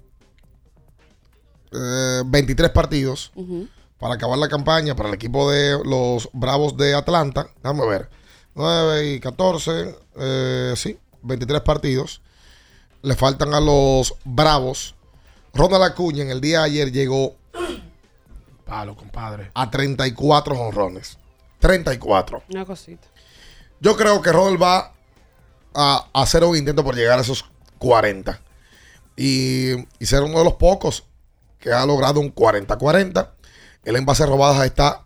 eh, 23 partidos, para acabar la campaña para el equipo de los Bravos de Atlanta. Déjame ver. 9 y 14, eh, sí, 23 partidos. Le faltan a los Bravos. Ronald Acuña en el día de ayer llegó <clears throat> Palo, compadre. a 34 honrones. 34. Una cosita. Yo creo que Ronald va a hacer un intento por llegar a esos 40. Y, y ser uno de los pocos que ha logrado un 40-40. El en bases robadas está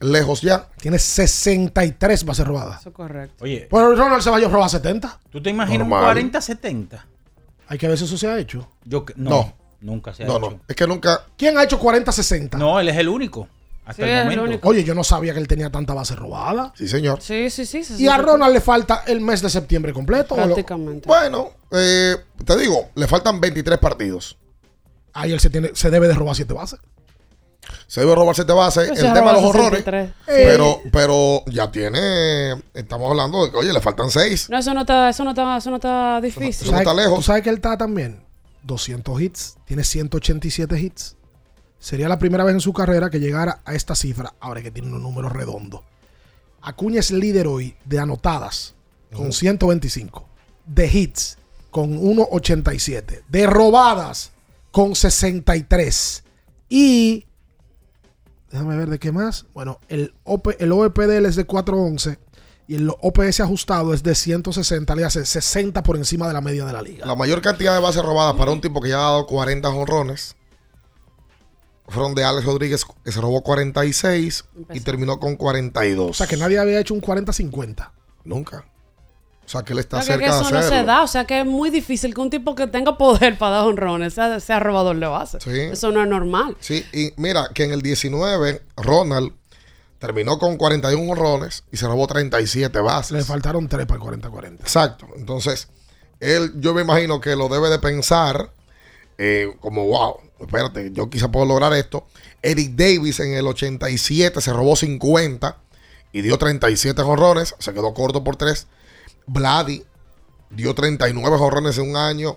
lejos ya. Tiene 63 bases robadas. Eso es correcto. Oye, Pero Ronald se va a robar 70. ¿tú te imaginas Normal. un 40-70? Hay que ver si eso se ha hecho. Yo que- no, No. nunca se ha No, hecho. no. Es que nunca. ¿Quién ha hecho 40-60? No, él es el único. Hasta Sí, el momento. único. Oye, yo no sabía que él tenía tanta base robada. Sí, señor. Sí, sí, sí. Y a Ronald le falta el mes de septiembre completo. ¿o lo- Prácticamente. Bueno, eh, te digo, le faltan 23 partidos. Ahí él se, tiene, se debe de robar 7 bases. Se debe robar 7 bases. Pues el se tema de los horrores. 63. Pero, pero ya tiene. Estamos hablando de que, oye, le faltan 6. No, eso no está, eso no está, eso no está difícil. Eso no está lejos. ¿Tú sabes que él está también? 200 hits. Tiene 187 hits. Sería la primera vez en su carrera que llegara a esta cifra. Ahora que tiene unos números redondos. Acuña es líder hoy de anotadas con 125. De hits con 1.87. De robadas con 63. Y. Déjame ver de qué más. Bueno, el, OP el OEP de él es de 411 y el OPS ajustado es de 160, le hace 60 por encima de la media de la liga. La mayor cantidad de bases robadas para un tipo que ya ha dado 40 honrones fueron de Alex Rodríguez, que se robó 46 y terminó con 42. O sea que nadie había hecho un 40-50. Nunca. O sea que él O está sea, que cerca de eso no hacerlo. se da, o sea que es muy difícil que un tipo que tenga poder para dar honrones sea, sea robador de base. Sí. Eso no es normal. Sí, y mira que en el 19 Ronald terminó con 41 honrones y se robó 37 bases. Le faltaron 3 para el 40-40. Exacto. Entonces, él, yo me imagino que lo debe de pensar eh, como, wow, espérate, yo quizá puedo lograr esto. Eric Davis en el 87 se robó 50 y dio 37 jonrones, se quedó corto por 3. Vladi dio 39 jonrones en un año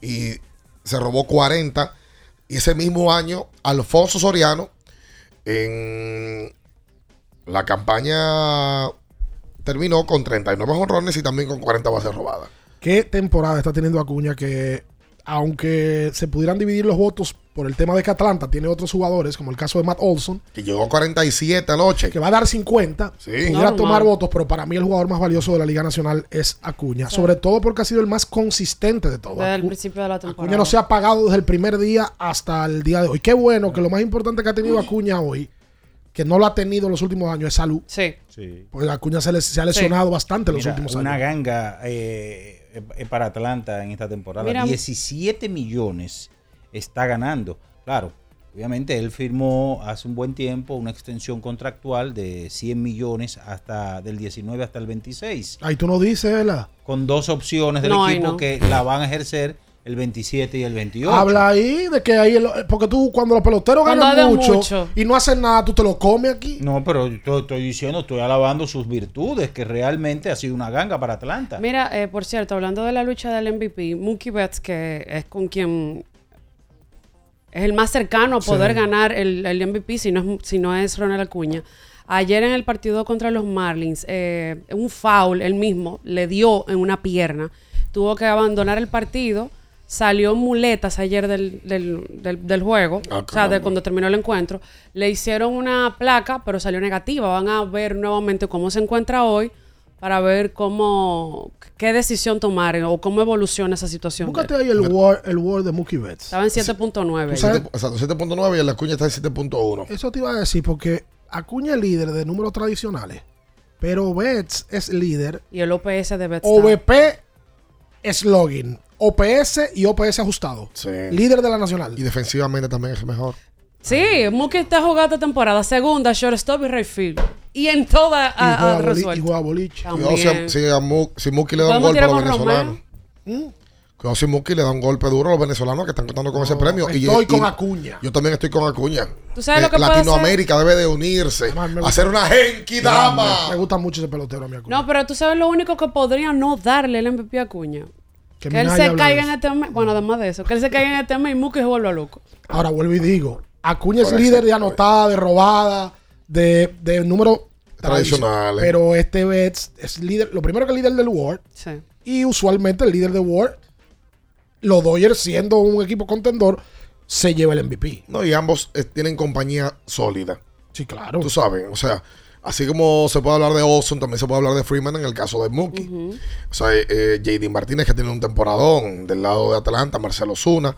y se robó 40. Y ese mismo año, Alfonso Soriano, en la campaña terminó con 39 jonrones y también con 40 bases robadas. ¿Qué temporada está teniendo Acuña que, aunque se pudieran dividir los votos por el tema de que Atlanta tiene otros jugadores, como el caso de Matt Olson, Que llegó a 47 anoche. que va a dar 50, Sí. pudiera tomar votos, pero para mí el jugador más valioso de la Liga Nacional es Acuña, sobre todo porque ha sido el más consistente de todos. Desde el principio de la temporada. Acuña no se ha apagado desde el primer día hasta el día de hoy. Qué bueno que lo más importante que ha tenido Acuña hoy, que no lo ha tenido en los últimos años, es salud. Sí. Sí. Pues Acuña se, le- se ha lesionado bastante en los Mira, últimos una años. ganga eh, eh, para Atlanta en esta temporada. Mira- 17 millones está ganando. Claro, obviamente él firmó hace un buen tiempo una extensión contractual de 100 millones hasta del 19 hasta el 26, Ahí tú no dices, ¿verdad? con dos opciones del No, equipo no. que la van a ejercer el 27 y el 28. Habla ahí de que ahí, el- porque tú cuando los peloteros Cuando ganan mucho, mucho. y no hacen nada, tú te lo comes aquí. No, pero yo estoy diciendo, estoy alabando sus virtudes, que realmente ha sido una ganga para Atlanta. Mira, eh, por cierto, hablando de la lucha del MVP, Mookie Betts, que es con quien es el más cercano a poder Sí. ganar el, el MVP, si no, es, si no es Ronald Acuña. Ayer en el partido contra los Marlins, eh, un foul, él mismo, le dio en una pierna. Tuvo que abandonar el partido. Salió muletas ayer del, del, del- del juego, Ah, o sea, de cuando terminó el encuentro. Le hicieron una placa, pero salió negativa. Van a ver nuevamente cómo se encuentra hoy para ver cómo, qué decisión tomar o cómo evoluciona esa situación. Búscate ahí el Word, el Word de Mookie Betts. Estaba en 7.9. sabes- Siete- Exacto, 7.9 y la cuña está en 7.1. Eso te iba a decir porque Acuña es líder de números tradicionales, pero Betts es líder Y el OPS de Betts. está- OVP slogan, OPS y OPS ajustado. Sí. Líder de la nacional. Y defensivamente también es mejor. Sí, Mookie está jugando esta temporada segunda, shortstop y right field. Y en toda Y ha, ha juega, boli- y resuelto. juega boliche. Si, si a Mu- si Mookie le da un golpe a los venezolanos. ¿Mm? Si Mookie le da un golpe duro a los venezolanos que están contando con ese premio. Y- Estoy y- con Acuña. Yo también estoy con Acuña. ¿Tú sabes lo que puede Latinoamérica debe de unirse. Además, me Hacer una genki Me dama. gusta mucho ese pelotero a mi Acuña. No, pero tú sabes lo único que podría no darle el MVP a Acuña. Que Que él se caiga en eso. este mes. Bueno, además de eso, que él se caiga en este mes y Mookie se vuelva loco. Ahora vuelvo y digo, Acuña es líder de anotada, de robada, de, de número Tradicionales. Pero este Betts es líder, lo primero que es líder del World. Sí. Y usualmente el líder de World, los Dodgers siendo un equipo contendor, se lleva el MVP. No, y ambos eh, tienen compañía sólida. Sí, claro. Tú sabes, o sea, así como se puede hablar de Olson, también se puede hablar de Freeman en el caso de Mookie. O sea, eh, JD Martínez que tiene un temporadón del lado de Atlanta, Marcelo Osuna.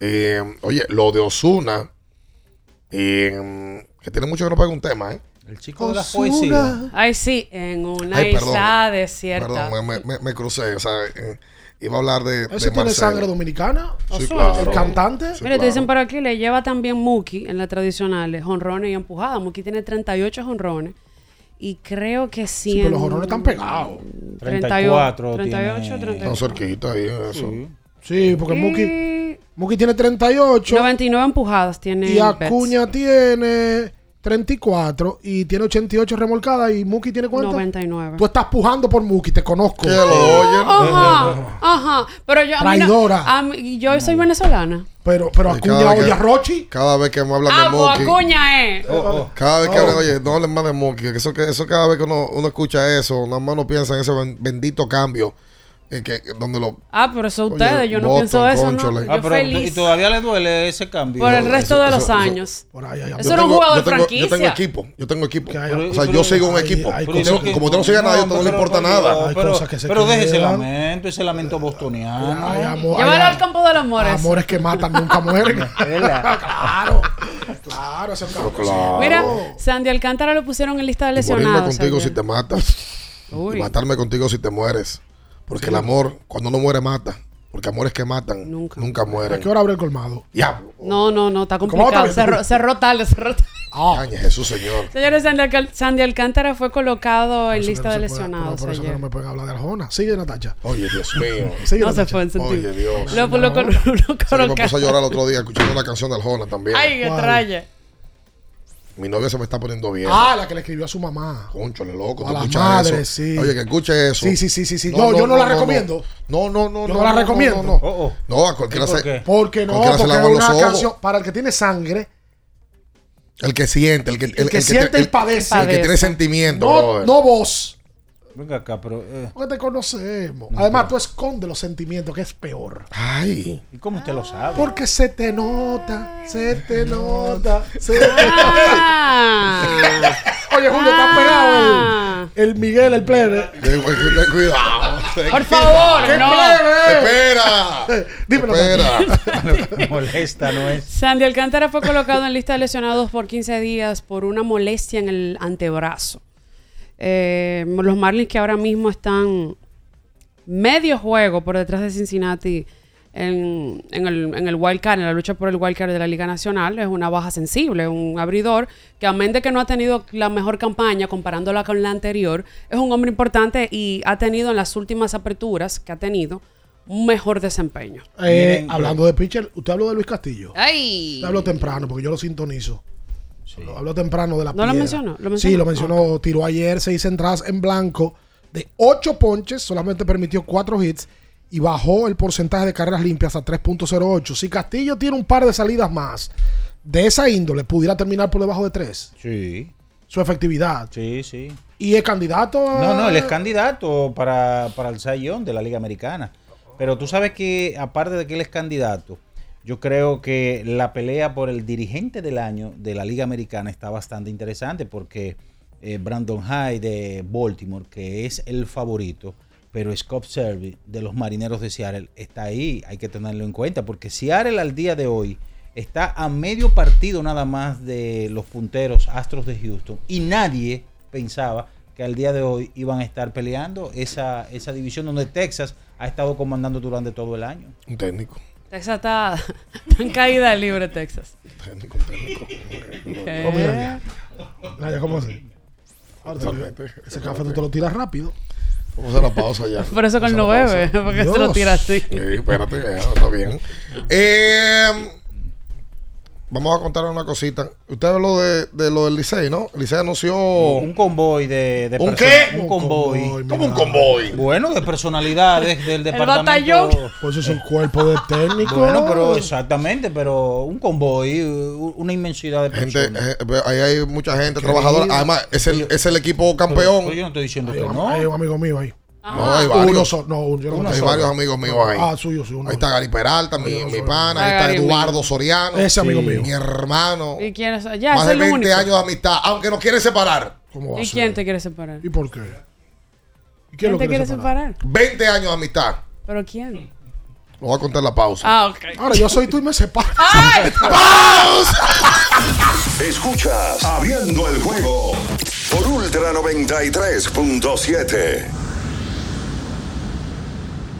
oye, lo de Osuna, que tiene mucho que no pega un tema, ¿eh? El chico de la Ozuna. poesía. Ay, sí, en una Ay, perdón. isla desierta. Perdón, me, me- me crucé, o sea, eh, iba a hablar de, de ¿Ese tiene Marcelo. sangre dominicana? Sí, claro. ¿El cantante? Sí, Mire, te dicen por aquí, le lleva también Muki en las tradicionales, jonrones y empujadas. Muki tiene 38 jonrones. Y creo que 100... Sí, pero los jonrones están pegados. 34 38, tiene- 38. Están cerquita ahí, eso. Sí, porque Y- Mookie, Mookie tiene 38 99 empujadas tiene y Betts. Acuña tiene 34 y tiene 88 remolcadas y Mookie tiene cuánto? 99. Tú estás pujando por Mookie, te conozco. Que lo oyen. Ajá, ajá. Pero yo... a mí no- Traidora. a mí- yo soy venezolana. Pero, pero Y Acuña oye a Rochi. Cada vez que me hablan Ah, de pues Mookie. Acuña, eh. Cada vez que Oh. hablan, oye, no hablen más de Mookie, que eso, que eso cada vez que uno, uno escucha eso, nada más uno piensa en ese ben- bendito cambio. Eh, que, donde lo, Ah, pero eso Oye, ustedes, yo no pienso eso, ¿no? cónchale. Yo Ah, pero feliz y todavía le duele ese cambio. por el resto eso- de los eso- eso- años. Por ahí, ahí, Eso era un jugador yo tengo, franquicia. Yo tengo equipo, yo tengo equipo. Hay- o sea, pero- yo sigo un equipo. hay Como usted- que- como usted no sigue a nadie, no le importa pero- nada. Hay Pero, cosas que se pero deje ese lamento, ese lamento bostoniano. Llévalo al campo de los amores. Amores que matan nunca mueren. <laughs> Claro. Claro, ese es un claro. Mira, Sandy Alcántara lo pusieron en lista de Y morirme lesionados. contigo si te matas. Matarme contigo si te mueres. Porque el amor, cuando uno muere, mata. Porque amores que matan Nunca. nunca, ¿A mueren. qué hora abre el colmado? Diablo. No, no, no, está ¿Cómo complicado. Cerró, cerró tarde, cerró tarde. Caña, Jesús, Señor. Señores, Sandy, Alcántara fue colocado en lista de no se puede- lesionados pero Por eso no me pueden hablar de Arjona. Sigue, Natacha. Oye, Dios mío. <laughs> Sigue, No se Natacha. fue en sentido. Oye, Dios. Lo, lo, <laughs> lo, lo O sea, que me colocaron. puse a llorar el otro día Mi novia se me está poniendo bien. Ah, la que le escribió a su mamá. Conchole, loco. A madres, eso. sí. Oye, que escuche eso. Sí, sí, sí, sí, sí. No, yo no la recomiendo. No, no, no. Yo no la recomiendo. No, no, Oh, oh. No, a cualquiera ¿Y por se. Porque no, Cualquiera se porque es los una ojos. canción para el que tiene sangre, El que siente, el que, el, que siente y padece. El que tiene sentimiento, no, no vos. Venga acá, pero. eh, Porque te conocemos. Además, tú escondes los sentimientos, que es peor. Ay. ¿Y cómo usted lo sabe? Porque se te nota, se te nota, se te Ah. <laughs> Oye, Julio, está Ah. pegado el, el Miguel, el plebe. Cuidado. Por favor, ¡Qué no. plebe! Espera. <laughs> Dímelo, Espera. Lo <laughs> que molesta, ¿no es? Sandy Alcántara fue colocado en lista de lesionados por 15 días por una molestia en el antebrazo. Eh, los Marlins que ahora mismo están medio juego por detrás de Cincinnati en, en el, en el wild card, en la lucha por el wild card de la Liga Nacional, es una baja sensible, un abridor que a mente que no ha tenido la mejor campaña comparándola con la anterior, es un hombre importante y ha tenido en las últimas aperturas que ha tenido un mejor desempeño. Eh, Miren, hablando de pitcher, usted habló de Luis Castillo. ¡Ay! Usted habló temprano, porque yo lo sintonizo. Lo habló temprano de la ¿No lo mencionó? ¿Lo Sí, lo mencionó. Tiró ayer seis entradas en blanco. De ocho ponches, solamente permitió cuatro hits y bajó el porcentaje de carreras limpias a 3.08. Si Castillo tiene un par de salidas más de esa índole, pudiera terminar por debajo de 3. Sí, Su efectividad. sí, sí. Y es candidato a... No, no, él es candidato para, para el Sayón de la Liga Americana. Pero tú sabes que, aparte de que él es candidato, yo creo que la pelea por el dirigente del año de la Liga Americana está bastante interesante porque eh, Brandon Hyde de Baltimore, que es el favorito, pero Scott Servi de los Marineros de Seattle está ahí, hay que tenerlo en cuenta, porque Seattle al día de hoy está a medio partido nada más de los punteros Astros de Houston y nadie pensaba que al día de hoy iban a estar peleando esa, esa división donde Texas ha estado comandando durante todo el año. Un técnico. Texas está, <laughs> está en caída libre, Texas. Técnico, un técnico. ¿Qué? Oh, mira, mira. Nadia, ¿cómo así? Ahora ese café tú te lo tiras rápido. Vamos a hacer la pausa ya. Por eso que él no bebe, porque se lo tira así. Sí, espérate, está bien. Eh, vamos a contar una cosita. Usted habló de, de lo del Licey, ¿no? El Licey anunció... Un convoy de, de ¿Un qué? Un convoy. ¿Cómo un convoy? Bueno, de personalidades del <laughs> departamento. batallón. Pues eso es un cuerpo de técnico. Bueno, pero exactamente, pero un convoy, una inmensidad de Gente, personas. eh, ahí hay mucha gente Querido. trabajadora. Además, es el, es el equipo campeón. Pero yo no estoy diciendo Hay que no. hay un amigo mío ahí. No, hay varios. Uno solo. No, uno, yo no Hay conozco. varios amigos míos ahí. Ah, suyo, sí. Uno. Ahí está Gary Peralta, mi, mi pana. Ahí Ah, está Eduardo. Soriano. Ese amigo mío. Mi hermano. ¿Y quién es? Ya, Más de es el 20 único. años de amistad. Aunque nos quieren separar. ¿Cómo va ¿Y quién te quiere separar? ¿Y por qué? ¿Y ¿Quién lo te quiere quiere separar? 20 años de amistad. ¿Pero quién? Lo voy a contar en la pausa. Ah, ok. Ahora yo soy tú y me separo. <laughs> Escuchas Abriendo el juego por Ultra 93.7.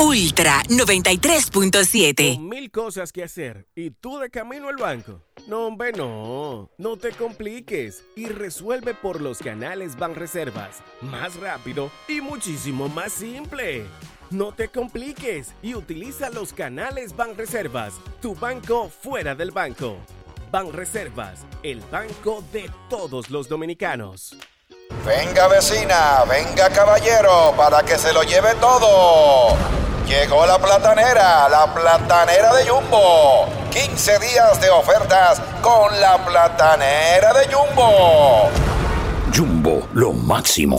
Ultra 93.7. Con mil cosas que hacer y tú de camino al banco. No, hombre, no. No te compliques y resuelve por los canales Banreservas. Más rápido y muchísimo más simple. No te compliques y utiliza los canales Banreservas, tu banco fuera del banco. Banreservas, el banco de todos los dominicanos. Venga vecina, venga caballero, para que se lo lleve todo. Llegó la platanera, la platanera de Jumbo. 15 días de ofertas con la platanera de Jumbo. Jumbo, lo máximo.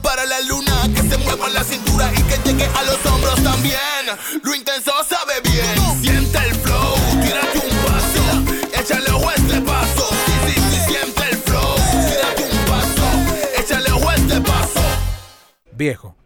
para la luna, que se mueva la cintura y que llegue a los hombros también. Lo intenso sabe bien. Siente el flow, tírate un vaso, échale a este paso. Sí, sí, sí, siente el flow. Tírate un vaso, échale a este paso. Viejo,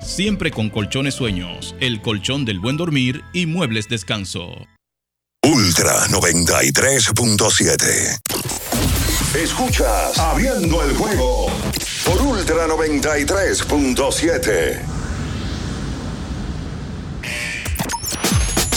siempre con colchones sueños, el colchón del buen dormir y muebles descanso. Ultra 93.7. Escuchas Abriendo el juego por Ultra 93.7.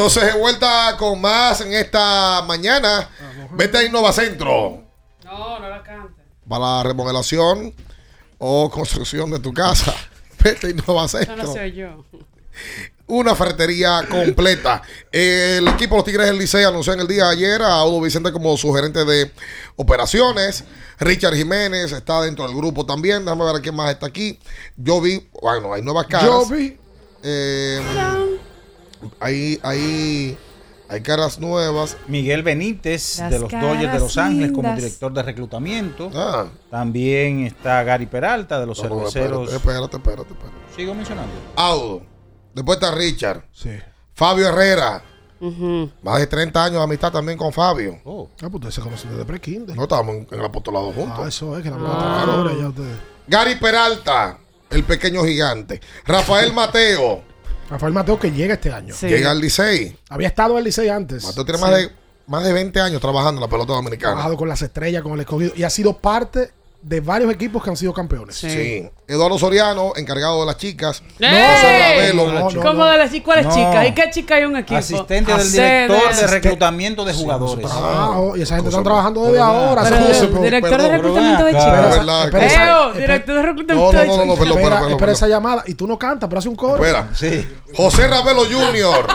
Entonces de vuelta con más en esta mañana. Vete a Innova Centro No, no la cante. para la remodelación o construcción de tu casa. <laughs> Vete a Innova Eso Centro. no soy yo. una ferretería completa. El equipo de los Tigres del Licey anunció en el día de ayer a Audo Vicente como su gerente de operaciones. Richard Jiménez está dentro del grupo también. Déjame ver quién más está aquí. Yo vi, bueno, hay nuevas caras. Yo vi. Eh, hay, hay, hay caras nuevas. Miguel Benítez Las de los Dodgers de Los Ángeles como director de reclutamiento. Ah. También está Gary Peralta de los No, no, cerveceros. espérate, espérate, espérate. Sigo mencionando. Audo. Después está Richard. Fabio Herrera. Más de 30 años de amistad también con Fabio. Oh. Ah, pues ustedes se conocen desde pre-kinder. No estábamos en, en el apostolado juntos. Ah, eso es, que eran Ah. ahora ya ustedes. Gary Peralta, el pequeño gigante. Rafael <laughs> Mateo. Rafael Mateo que llega este año. Llega al Licey. Había estado el Licey antes. Mateo tiene Sí. más, de, más de 20 años trabajando en la pelota Ha dominicana. trabajado con las estrellas, con el escogido. Y ha sido parte de varios equipos que han sido campeones. Sí. Eduardo Soriano, encargado de las chicas. ¡Ey! José Ravelo. ¿Cómo de las ¿Cuáles No. chicas? ¿Y qué chica hay un equipo? Asistente del director de reclutamiento de jugadores. Trabajo, y esa gente está trabajando desde ahora. Pero, de- director de reclutamiento de pero chicas. Espera, espera, Leo, espera. director de No, reclutamiento no, de no, no, chicas. perdón, espera, esa llamada. Y tú no cantas, pero hace un coro. Espera. José Ravelo Jr.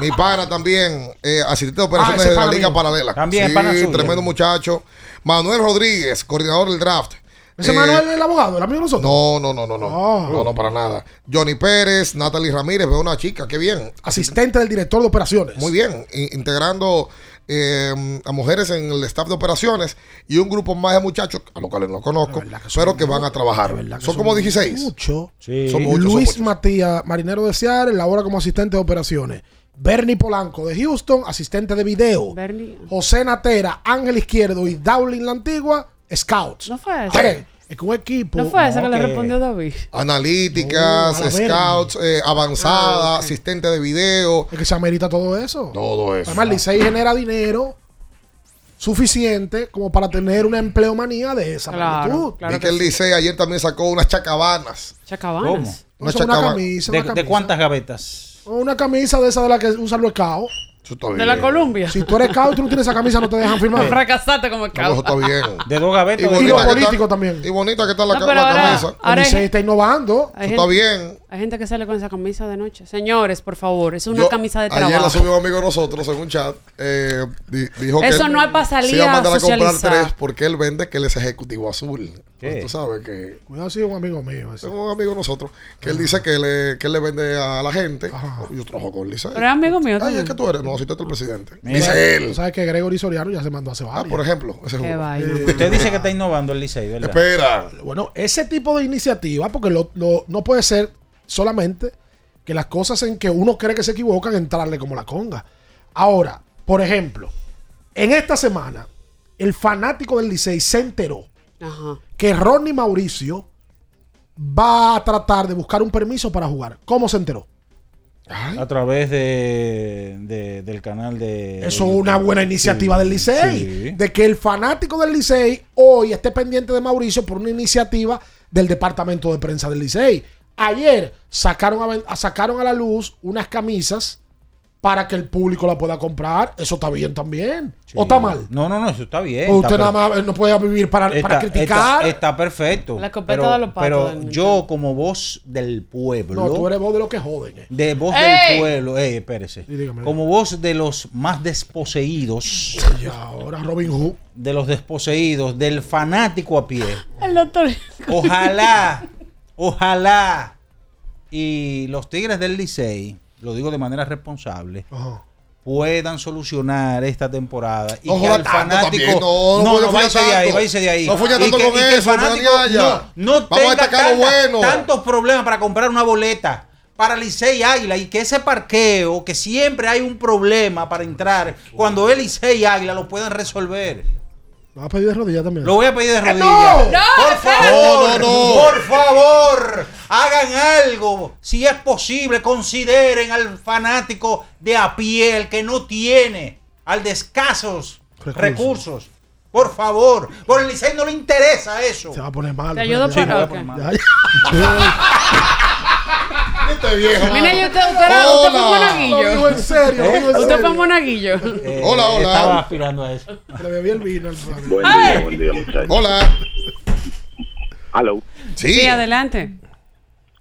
Mi pana también, eh, asistente de operaciones Ah, de la Liga. Paralela. También sí, tremendo muchacho. Manuel Rodríguez, coordinador del draft. Ese Eh, Manuel es el abogado, el amigo de nosotros. No, no, no, no, no. Ah. No, no, para nada. Johnny Pérez, Natalie Ramírez, veo una chica, qué bien. Asistente del director de operaciones. Muy bien, integrando eh, a mujeres en el staff de operaciones y un grupo más de muchachos, a los cuales no conozco, pero que van a trabajar. Son como 16. Mucho. Son muchos, son Luis muchos. Matías, marinero de Seattle, labora como asistente de operaciones. Bernie Polanco de Houston, asistente de video. José Natera, Ángel Izquierdo y Dowling la Antigua, Scouts. No fue eso. Es que un equipo. No fue esa que le respondió David. Analíticas, No, scouts, eh, avanzada, asistente de video. Es que se amerita todo eso. Todo eso. Además, Licey genera dinero suficiente como para tener una empleomanía de esa magnitud. Vi que el Licey ayer también sacó unas chacabanas. Chacabanas. ¿Cómo? Una camisa, ¿De, una de camisa. cuántas gavetas? Una camisa de esa de la que usan los caos. De la Columbia. Si tú eres cao y tú no tienes esa camisa, no te dejan firmar. <laughs> Fracasaste como No, eso está bien. <laughs> De dos gavetas. Y Y los está- políticos también. Y bonita que está la, No, ca- pero la ahora- camisa. Ahora hay- está innovando. Eso está bien. Hay gente que sale con esa camisa de noche. Señores, por favor, es una Yo- camisa de Ayer la trabajo. subió un amigo de nosotros en un chat. eh, di- dijo que Eso él no es pa' salir Se iba a a mandar a comprar tres porque él vende que él es ejecutivo azul. ¿Qué? Tú sabes que Cuidado, sí, un amigo mío. ese. es un amigo de nosotros que él dice que, le, que él le vende a la gente. Yo trabajo con Licey. Pero es amigo mío Ay, es que tú eres. No, si tú eres el presidente. Mira. Dice Tú él. sabes que Gregory Soriano ya se mandó hace Ah, varios. por ejemplo. Ese Qué vaina. Usted dice que está innovando el Licey, ¿verdad? Espera. Bueno, ese tipo de iniciativa, porque lo- lo- no puede ser solamente que las cosas en que uno cree que se equivocan, entrarle como la conga. Ahora, por ejemplo, en esta semana, el fanático del Licey se enteró Ajá. que Ronnie Mauricio va a tratar de buscar un permiso para jugar. ¿Cómo se enteró? A través de, de- del canal de. Eso es una buena iniciativa Sí, del Licey. sí. De que el fanático del Licey hoy esté pendiente de Mauricio por una iniciativa del departamento de prensa del Licey. Ayer sacaron a, sacaron a la luz unas camisas para que el público la pueda comprar. Eso está bien también. ¿O está mal? No, no, no, eso está bien. Usted nada más eh, no puede vivir para, para criticar. Está, está perfecto. La escopeta pero de los patos pero yo, como voz del pueblo. no, tú eres vos de lo que joden. eh. De voz ¡Ey! del pueblo, eh, espérese. Como voz de los más desposeídos, Y ahora Robin Hood. de los desposeídos, del fanático a pie. El doctor. Ojalá, ojalá y los Tigres del Licey, lo digo de manera responsable, Ajá. puedan solucionar esta temporada y No que al fanático no, no no, no, váyase de ahí, váyase de ahí. No tanto con eso, no, no Vamos a tenga lo tanta- bueno. tantos problemas para comprar una boleta para Licey Águila y que ese parqueo, que siempre hay un problema para entrar, cuando el Licey Águila lo puedan resolver. ¿Lo vas a pedir de rodillas también? Lo voy a pedir de rodillas. no! por favor, No, no, no. por favor, hagan algo. Si es posible, consideren al fanático de a pie, el que no tiene, al de escasos Recursos. recursos. Por favor, por el Licey no le interesa eso. Se va a poner mal. Te ayudo voy para a poner mal. Ya, ya. Este viejo. Mira, yo usted, usted, usted fue Hola. monaguillo. Lo en serio, Usted fue monaguillo. Eh, Hola, hola. Estaba aspirando a eso. <laughs> Le bebí el vino al. Buen día, buen día, muchachos. Hola. Hello. Sí. Sí, adelante.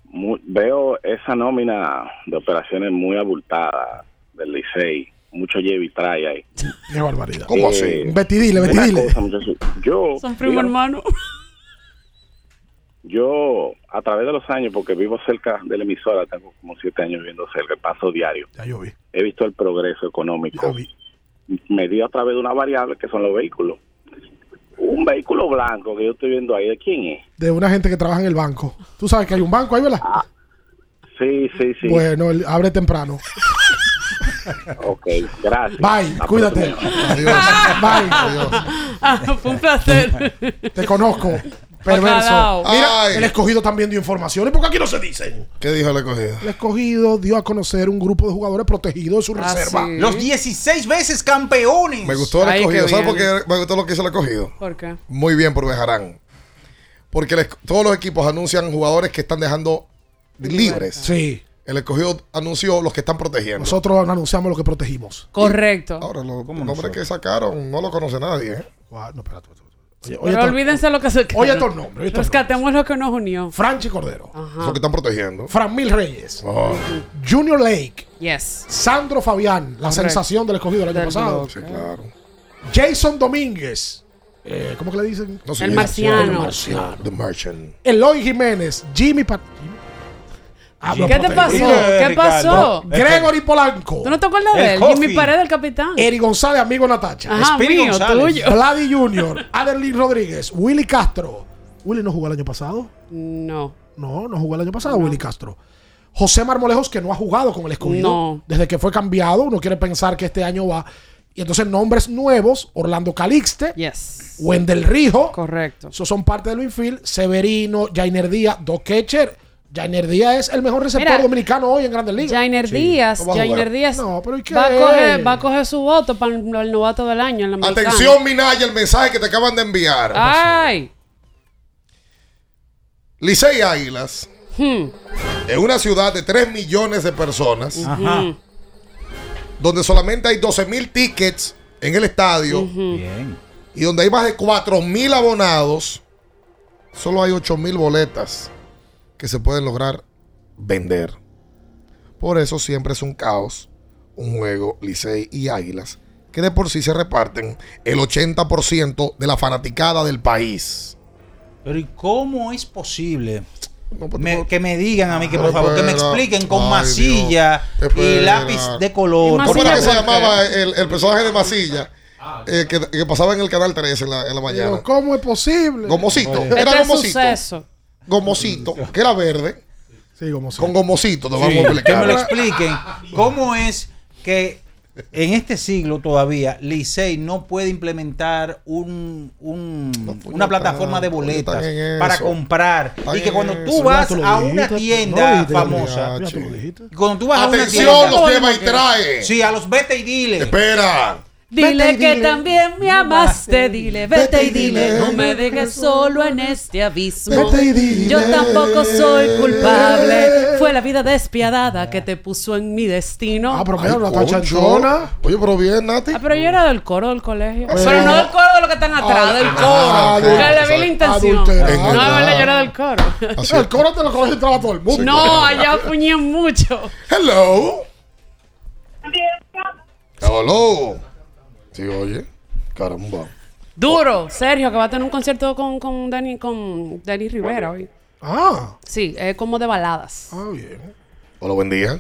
mu- veo esa nómina de operaciones muy abultada del Licey. Mucho lleve y trae ahí. Qué barbaridad. ¿Cómo así? Betty, dile, Betty, Una dile. cosa, muchachos, Yo, Son primo hermano. <laughs> yo, a través de los años, porque vivo cerca de la emisora, tengo como siete años viviendo cerca, paso diario. Ya yo vi. He visto el progreso económico medido a través de una variable que son los vehículos. Un vehículo blanco que yo estoy viendo ahí, ¿de quién es? De una gente que trabaja en el banco. Tú sabes que hay un banco ahí, ¿verdad? Sí, sí, sí. Bueno, él abre temprano. Ok, gracias. Bye, La cuídate. Adiós. Bye. Ah, fue un placer. Te conozco. Perverso. Mira, Ay. el escogido también dio informaciones porque aquí no se dice. ¿Qué dijo el escogido? El escogido dio a conocer un grupo de jugadores protegidos de su Ah, reserva. sí. Los 16 veces campeones. Me gustó el Ay, escogido. ¿Sabes por qué me gustó lo que hizo el escogido? ¿Por qué? Muy bien por Bejarán. Porque todos los equipos anuncian jugadores que están dejando libres. Sí. El escogido anunció los que están protegiendo. Nosotros anunciamos lo que protegimos. Correcto. Ahora, los nombres que sacaron no lo conoce nadie. ¿eh? No, espérate. Oye, Pero olvídense lo que se Oye estos nombres. oye Rescatemos lo que nos unió. Franchi Cordero. Los que están protegiendo. Fran Mil Reyes. Oh. Junior Lake. Yes. Sandro Fabián, la sensación del escogido el año Del pasado. Sí, claro. Jason Domínguez. Eh, ¿Cómo que le dicen? No sé El marciano. El marciano. The Martian. Eloy Jiménez. Jimmy Pat- Ah, ¿Qué te pasó? ¿Qué pasó? Gregory Polanco. ¿Tú no te acuerdas de él? Jimmy Pared, el capitán. Eri González, amigo Natacha. Ajá, mío, González. tuyo. Vladi Jr., <laughs> Adelín Rodríguez, Willy Castro. Willy no jugó el año pasado. No. No, no jugó el año pasado, Willy Castro. José Marmolejos, que no ha jugado con el escogido. No. Desde que fue cambiado, uno quiere pensar que este año va. Y entonces nombres nuevos, Orlando Calixte, Yes. Wendel Rijo. Correcto. Esos son parte del infield. Severino, Jainer Díaz, Doc Ketcher. Jainer Díaz es el mejor receptor Mira, dominicano hoy en Grandes Ligas. Jainer Díaz, no a jugar. Jainer Díaz No, pero ¿y qué? va, a coger, va a coger su voto para el, el novato del año en la americana. Atención, Minaya, el mensaje que te acaban de enviar. Ay. Licey Águilas, Hmm. en una ciudad de 3 millones de personas, Ajá. donde solamente hay 12 mil tickets en el estadio Bien. y donde hay más de 4 mil abonados, solo hay 8 mil boletas que se pueden lograr vender. Por eso siempre es un caos un juego Licey y Águilas, que de por sí se reparten el 80% de la fanaticada del país. Pero ¿y cómo es posible? pues, Me- que me digan a mí que por favor que me expliquen con Ay, masilla Dios. y lápiz de color. ¿Cómo era que se llamaba el, el personaje de Masilla? eh, que, que pasaba en el canal 13 en la, en la mañana. Pero ¿cómo es posible? Gomosito. Era Este gomosito. suceso. Gomosito, que era verde. Sí, gomosito. Con gomosito, te Sí, vamos a que explicar. me lo expliquen. ¿Cómo es que en este siglo todavía Licey no puede implementar un, un- una plataforma de boletas están en para comprar? Y que cuando tú vas a una tienda famosa, cuando tú vas a una Atención, tienda, los lleva y trae. Sí, a los vete y dile. Espera. Dile que dile. también me amaste, dile, vete y dile, no me dejes solo en este abismo. Vete y dile. Yo tampoco soy culpable, fue la vida despiadada que te puso en mi destino. Ah, pero mira, concho. tachanchona. Oye, pero bien, Nati. Ah, pero yo era del coro del colegio. Pero no del coro de los que están atrás, Ah, del ah, coro. adul- que le vi la intención. No, es verdad, yo era del coro. Así El coro te lo conoce entraba todo el mundo. No, allá puñían mucho. Hello. Hello. Sí, oye. Caramba. Duro, Sergio, que va a tener un concierto con, con Dani, con Dani Rivera hoy. Ah, Sí, es como de baladas. ah, bien. Hola, buen día.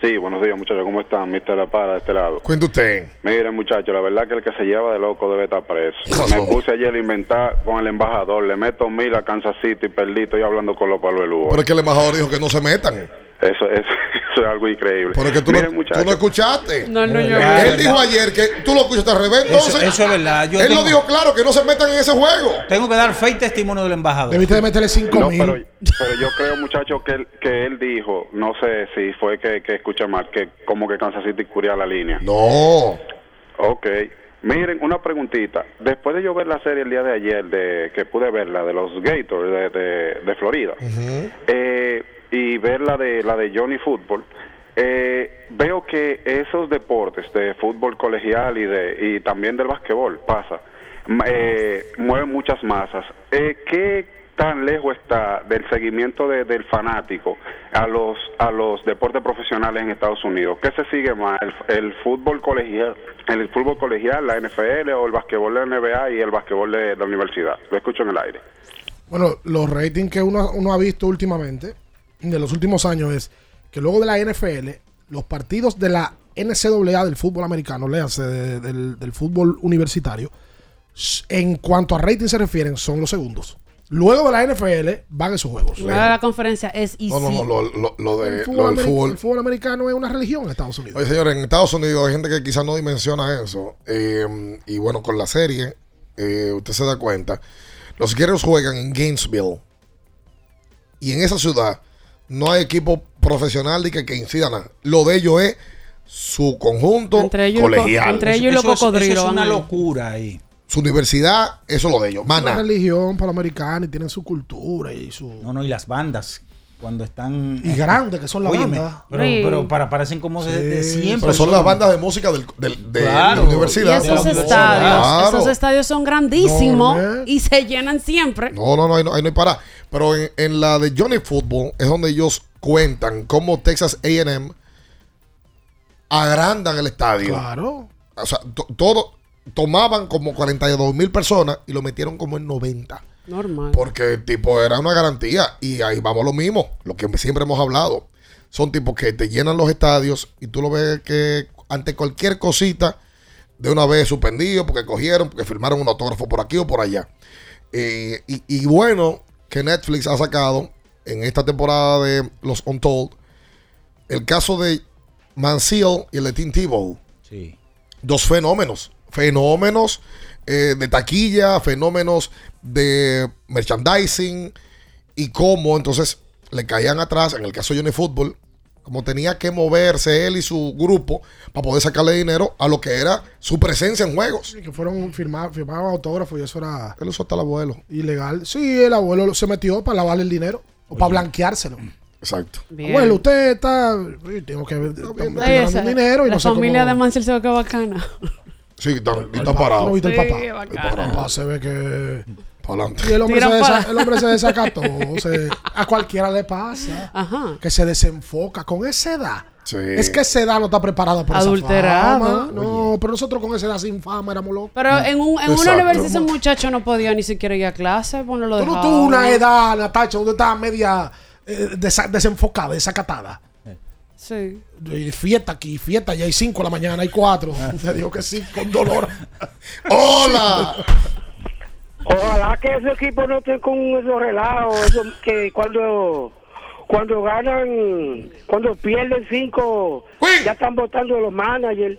Sí, buenos días, muchachos. ¿Cómo están? Mr. La Para, de este lado. Cuenta usted. Miren, muchachos, la verdad que el que se lleva de loco debe estar preso. Me puse ayer a inventar con el embajador. Le meto mil a Kansas City, perdí, estoy hablando con los palos de Lugo. Pero es que el embajador dijo que no se metan. Eso, eso, <laughs> eso es algo increíble. Pero es que tú, Miren, no, tú no escuchaste. No, no, yo. Él dijo ayer que tú lo escuchaste al revés. Eso, Entonces, eso es verdad. Yo él tengo, lo dijo claro, que no se metan en ese juego. tengo que dar fe y testimonio del embajador. Debiste de meterle 5 No, mil. pero, pero yo creo, muchachos, que él, que él dijo, no sé si fue que, que escuché mal, que como que Kansas City cubría la línea. No. Ok. Miren, una preguntita. Después de yo ver la serie el día de ayer, de que pude verla, de los Gators de, de, de Florida, eh, y ver la de, la de Johnny Football, eh, veo que esos deportes de fútbol colegial y, de, y también del basquetbol, pasa, eh, mueven muchas masas. Eh, ¿qué, tan lejos está del seguimiento de- del fanático a los a los deportes profesionales en Estados Unidos? ¿Qué se sigue más? ¿El, el fútbol colegial, el fútbol colegial, la NFL o el basquetbol de la NBA y el basquetbol de la universidad? Lo escucho en el aire. Bueno, los ratings que uno, uno ha visto últimamente, de los últimos años, es que luego de la NFL, los partidos de la NCAA del fútbol americano, léase de- del, del fútbol universitario, en cuanto a rating se refieren, son los segundos. Luego de la NFL van esos juegos. Luego de la conferencia es easy. No, no, no, lo, lo- lo de, El lo fútbol, del fútbol. el fútbol americano es una religión en Estados Unidos. Oye, señores, en Estados Unidos hay gente que quizás no dimensiona eso. Eh, y bueno, con la serie, eh, usted se da cuenta. Los guerreros juegan en Gainesville. Y en esa ciudad no hay equipo profesional de que, que incida nada. Lo de ellos es su conjunto Entre ellos colegial. entre ellos y los cocodrilos Eso es una ahí. locura ahí. Su universidad, eso es lo de ellos. Más una nada. religión para los americanos y tienen su cultura y su... No, no, y las bandas cuando están... Y grandes que son las Óyeme, bandas. Pero, Sí. pero para, parecen como de, siempre. Pero son las bandas de música del, del- de Claro. la universidad. Y esos Claro. estadios, esos estadios son grandísimos y se llenan siempre. No, no, no, ahí no, ahí no hay para. Pero en, en la de Johnny Football es donde ellos cuentan cómo Texas AM agrandan el estadio. Claro. O sea, to- todo tomaban como 42 mil personas y lo metieron como en 90. Normal. Porque tipo era una garantía y ahí vamos a lo mismo, lo que siempre hemos hablado. Son tipos que te llenan los estadios y tú lo ves que ante cualquier cosita de una vez suspendido porque cogieron, porque firmaron un autógrafo por aquí o por allá. Eh, y, y bueno que Netflix ha sacado en esta temporada de Los Untold el caso de Mansell y el de Tim Tebow Sí. dos fenómenos. Fenómenos eh, de taquilla, fenómenos de merchandising y cómo entonces le caían atrás, en el caso de Johnny Football, como tenía que moverse él y su grupo para poder sacarle dinero a lo que era su presencia en juegos. Que fueron firmados, firmaban autógrafos y eso era Él usó hasta el abuelo. ilegal. Sí, el abuelo se metió para lavarle el dinero o para blanqueárselo. Exacto. Bien. Abuelo, usted está. Tengo que esa- dinero y la no sé familia cómo- de Mansell se ve que bacana. Sí, está, está parado. ¿No viste el papá? Sí, el bacana. papá se ve que. Y el hombre, se desa- el hombre se desacató. <laughs> se- a cualquiera le pasa. Ajá. Que se desenfoca con esa edad. Sí. Es que esa edad no está preparada para Adulterado. esa fama. No, pero nosotros con esa edad sin fama éramos locos. Pero en, un, en una universidad ese muchacho no podía ni siquiera ir a clase. Bueno, lo Tú no dejaba. tuvo una edad, Natacha, donde estaba media eh, desa- desenfocada, desacatada. Sí. Y fiesta aquí, fiesta, ya hay cinco de la mañana, hay cuatro. <laughs> Te digo que sí, con dolor. <laughs> ¡Hola! Ojalá que ese equipo no esté con esos relajos, eso que cuando cuando ganan, cuando pierden cinco, ya están votando los managers.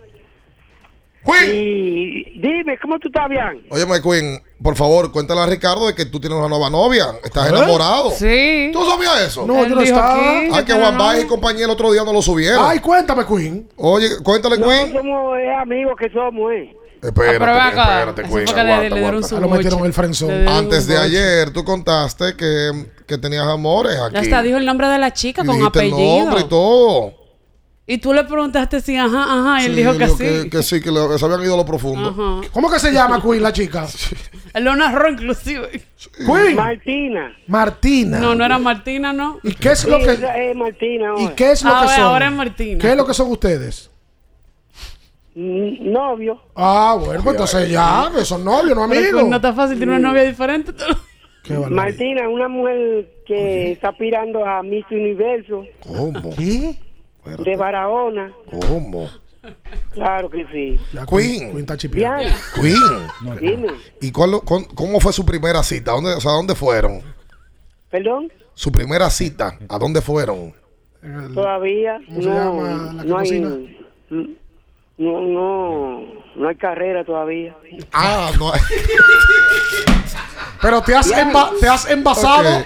Y dime, ¿cómo tú estás bien? Oye, Queen, por favor, cuéntale a Ricardo de que tú tienes una nueva novia. Estás ¿Eh? enamorado. Sí. ¿Tú sabías eso? No, yo no estaba. aquí. Ah, que Juan Baez y compañía el otro día no lo subieron. Ay, cuéntame, Queen. Oye, cuéntale, No Queen. somos eh, amigos que somos, eh. Espérate, Ah, acá. espérate, Queen. que le- aguanta, le dieron aguanta. su Ah, lo metieron el frenzón. Antes de ayer, tú contaste que, que tenías amores aquí. Ya está, dijo el nombre de la chica Y con dijiste el apellido. nombre y todo. Y tú le preguntaste si ajá, ajá, y él Sí, dijo que sí. Que, que sí, que le- que se habían ido a lo profundo. Ajá. ¿Cómo que se llama Queen, la chica? <laughs> Él lo narró inclusive. Queen. Martina. Martina. No, no era Martina, ¿no. ¿Y qué es lo Sí, que, es Martina. ¿y qué es lo Ah, que son? ahora es Martina. ¿Qué es lo que son ustedes? Mm, Novio. Ah, bueno, pues entonces ya, que son novios, no amigos. No está fácil tener una novia diferente. Qué. Martina, una mujer que está aspirando a Miss Universo ¿Cómo? ¿Qué? de Barahona. ¿Cómo? Claro que sí. Queen. Queen está Queen. dime. ¿Y cuál, cuál- cómo fue su primera cita? ¿Dónde, o sea, ¿dónde fueron? ¿Perdón? Su primera cita, ¿a dónde fueron? Todavía ¿Cómo se no, llama la que no hay? No, no, no hay carrera todavía. Ah, no. <laughs> Pero te has, enva- te has envasado.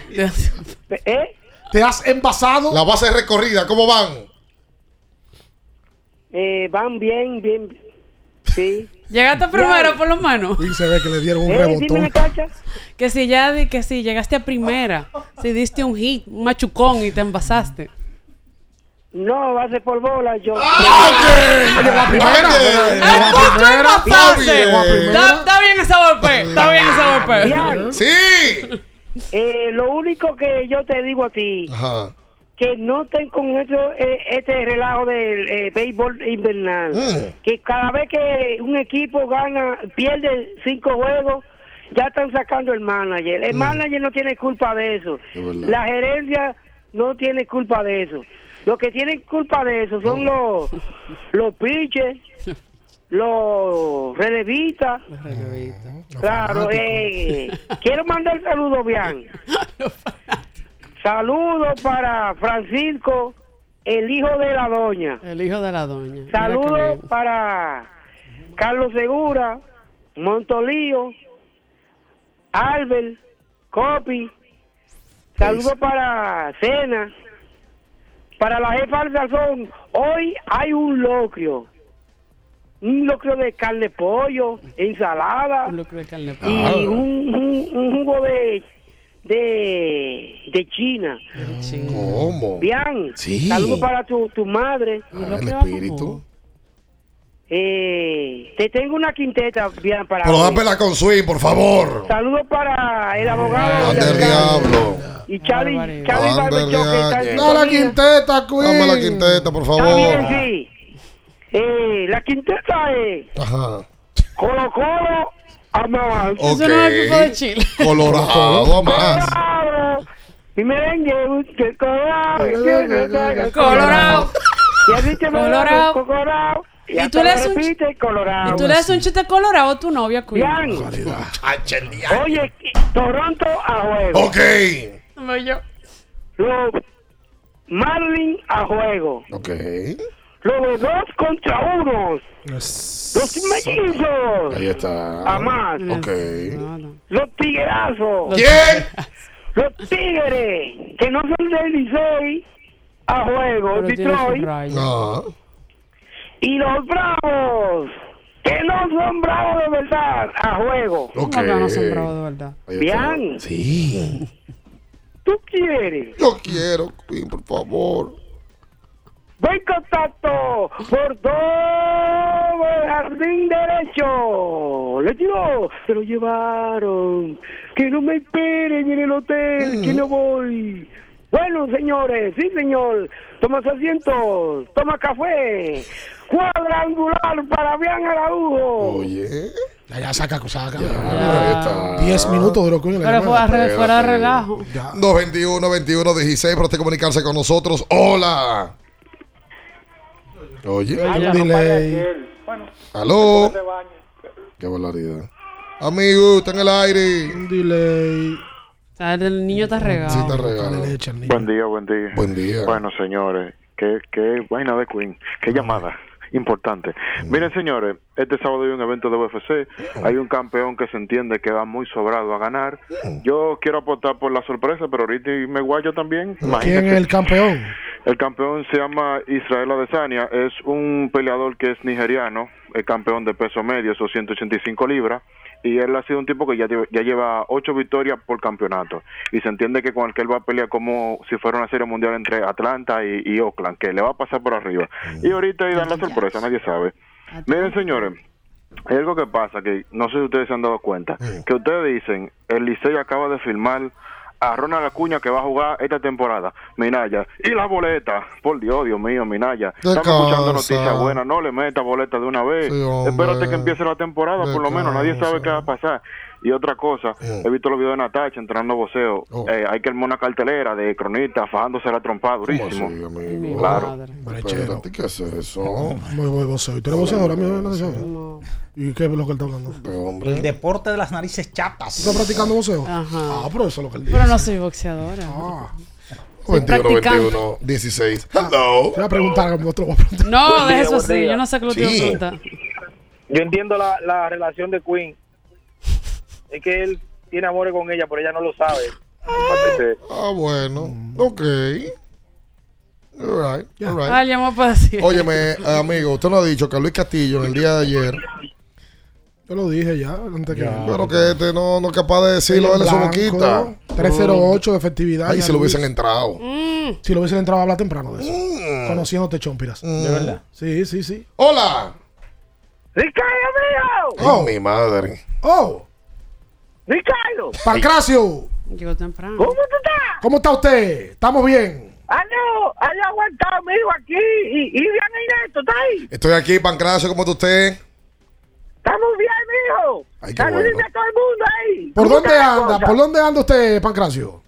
¿Eh? Te has envasado. La base recorrida, ¿cómo van? Eh, van bien, bien. Sí. Llegaste primero, por lo menos. Y se ve que le dieron un Eh, rebotón. Que si ya que si llegaste a primera, si diste un hit, un machucón y te envasaste. No, va a ser por bola. Yo. Llegó a primera. Está bien. Está, está bien ese golpe, está bien ese golpe. Sí. eh, lo único que yo te digo a ti, Ajá. que no estén con eso, eh, este relajo del eh, béisbol invernal. Mm. Que cada vez que un equipo gana, pierde cinco juegos, ya están sacando el manager. El Mm. manager no tiene culpa de eso. Es. La gerencia no tiene culpa de eso. Los que tienen culpa de eso son los, los pitchers, <laughs> los relevistas. Claro, eh, quiero mandar saludos, bien. <laughs> Saludos para Francisco, el hijo de la doña. El hijo de la doña. Saludos para Carlos Segura, Montolío, Albert, Copi. Saludos para Cena. Para la jefa del sazón, hoy hay un locrio. Un locrio de carne de pollo, ensalada. Un locrio de carne de Y pollo. un, un- un jugo de, de, de China. ¿Cómo? Bien. Sí. Saludos para tu, tu madre. El espíritu. Eh, te tengo una quinteta bien para Pero dámela con swing, por favor. Saludos para el abogado Ande el diablo. Y Charlie, Charlie Ande Barber el Show, que está en diablo. No, la quinteta, Queen. Dame la quinteta, por Está favor. bien, sí. Eh, la quinteta es Ajá. Colo Colo Amar. Ok. Colorado más. Colorado. Y merengue, que colorado. que- Colorado. Y así te me Colorado. colorado. Y, ¿Y tú haces un ch- repite, colorado. ¿Y tú le das un chiste colorado a tu novia? Bien. Oye, Toronto a juego. Ok. No, yo. Los Marlins a juego. Ok. Los dos contra unos. Los mellizos. Ahí está. A más. Ok. Los tiguerazos. ¿Quién? Los tigres. Que no son del Licey a juego. Pero Detroit. No. Y los bravos. Que no son bravos de verdad. A juego. Ok. ¿Cómo que no son bravos de verdad? Bien. Sí. ¿Tú quieres? Yo quiero, Queen, por favor. Buen contacto por todo el jardín derecho. Le tiró, se lo llevaron. Que no me esperen en el hotel, que no voy. Bueno, señores, sí, señor. Toma su asiento, toma café. Cuadrangular para Bian Araujo. Oye. Ya, saca, saca. Ahí está. 10 minutos duró la Pero fuera, fuera de relajo. 221 21 16 para usted comunicarse con nosotros. Hola. Oye. Hay un delay. Aló. Qué barbaridad. Amigo, está en el aire. Un delay. El niño está regado. Sí, está regalo. Buen día, buen día. Buen día. Bueno, señores, qué, qué vaina de Queen, qué llamada importante. Miren, señores, este sábado hay un evento de UFC, hay un campeón que se entiende que va muy sobrado a ganar. Yo quiero apostar por la sorpresa, pero ahorita me guayo también. ¿Quién es el campeón? El campeón se llama Israel Adesanya, es un peleador que es nigeriano, es campeón de peso medio, esos 185 libras, y él ha sido un tipo que ya, lleva- ya lleva ocho victorias por campeonato, y se entiende que con el que él va a pelear como si fuera una serie mundial entre Atlanta y, y Oakland, que le va a pasar por arriba. Y ahorita ahí dan la sorpresa, nadie sabe. Miren, señores, hay algo que pasa que no sé si ustedes se han dado cuenta, que ustedes dicen, el Licey acaba de firmar a Ronald Acuña que va a jugar esta temporada, Minaya, y la boleta, por Dios, Dios mío, Minaya, estamos escuchando noticias buenas, no le meta boleta de una vez, Sí, espérate que empiece la temporada, por lo menos, nadie sabe qué va a pasar. Y otra cosa, he visto los videos de Natacha entrando voceo, eh, hay que armar una cartelera de cronista fajándose la trompada durísimo. Claro. Espérate, ¿qué es eso? Muy buen voceo. ¿Y tú eres voceador, amigo? No. no. ¿Y qué es lo que él está hablando? El deporte de las narices chatas. ¿Está practicando voceo? Ajá. Ah, pero eso es lo que él dice. Pero no soy boxeadora. Soy 21 practicante. 21 16. Hello. Te voy a preguntar, voy a preguntar. No, de eso sí. Yo no sé qué lo te iba a preguntar. Yo entiendo la, la relación de Queen. Es que él tiene amores con ella, pero ella no lo sabe. Ah, bueno. Ok. All right. All right. Ah, llamó para decir. Óyeme, amigo, usted no ha dicho que Luis Castillo en el día de ayer. Yo lo dije ya, antes que. Pero que este no, no es capaz de decirlo él en su boquita. 308 de efectividad. Ahí ya si lo hubiesen entrado. Si lo hubiesen entrado a hablar temprano de eso. Mm. Conociéndote, Chompiras. ¿De verdad? Sí, sí, sí. ¡Hola! ¡Ricardo mío! Oh. Mi madre. ¡Oh! ¡Ricardo! ¡Pancracio! Llegó temprano. ¿Cómo tú estás? ¿Cómo está usted? ¿Estamos bien? Aló, aló, aguantado, mijo, aquí. Y, y bien, Inesto, ¿está ahí? Estoy aquí, Pancracio, ¿cómo está usted? Estamos bien, mijo. Ay, qué Saludime bueno. a todo el mundo ahí. ¿Por ¿Cómo dónde anda? ¿Por dónde anda usted, Pancracio?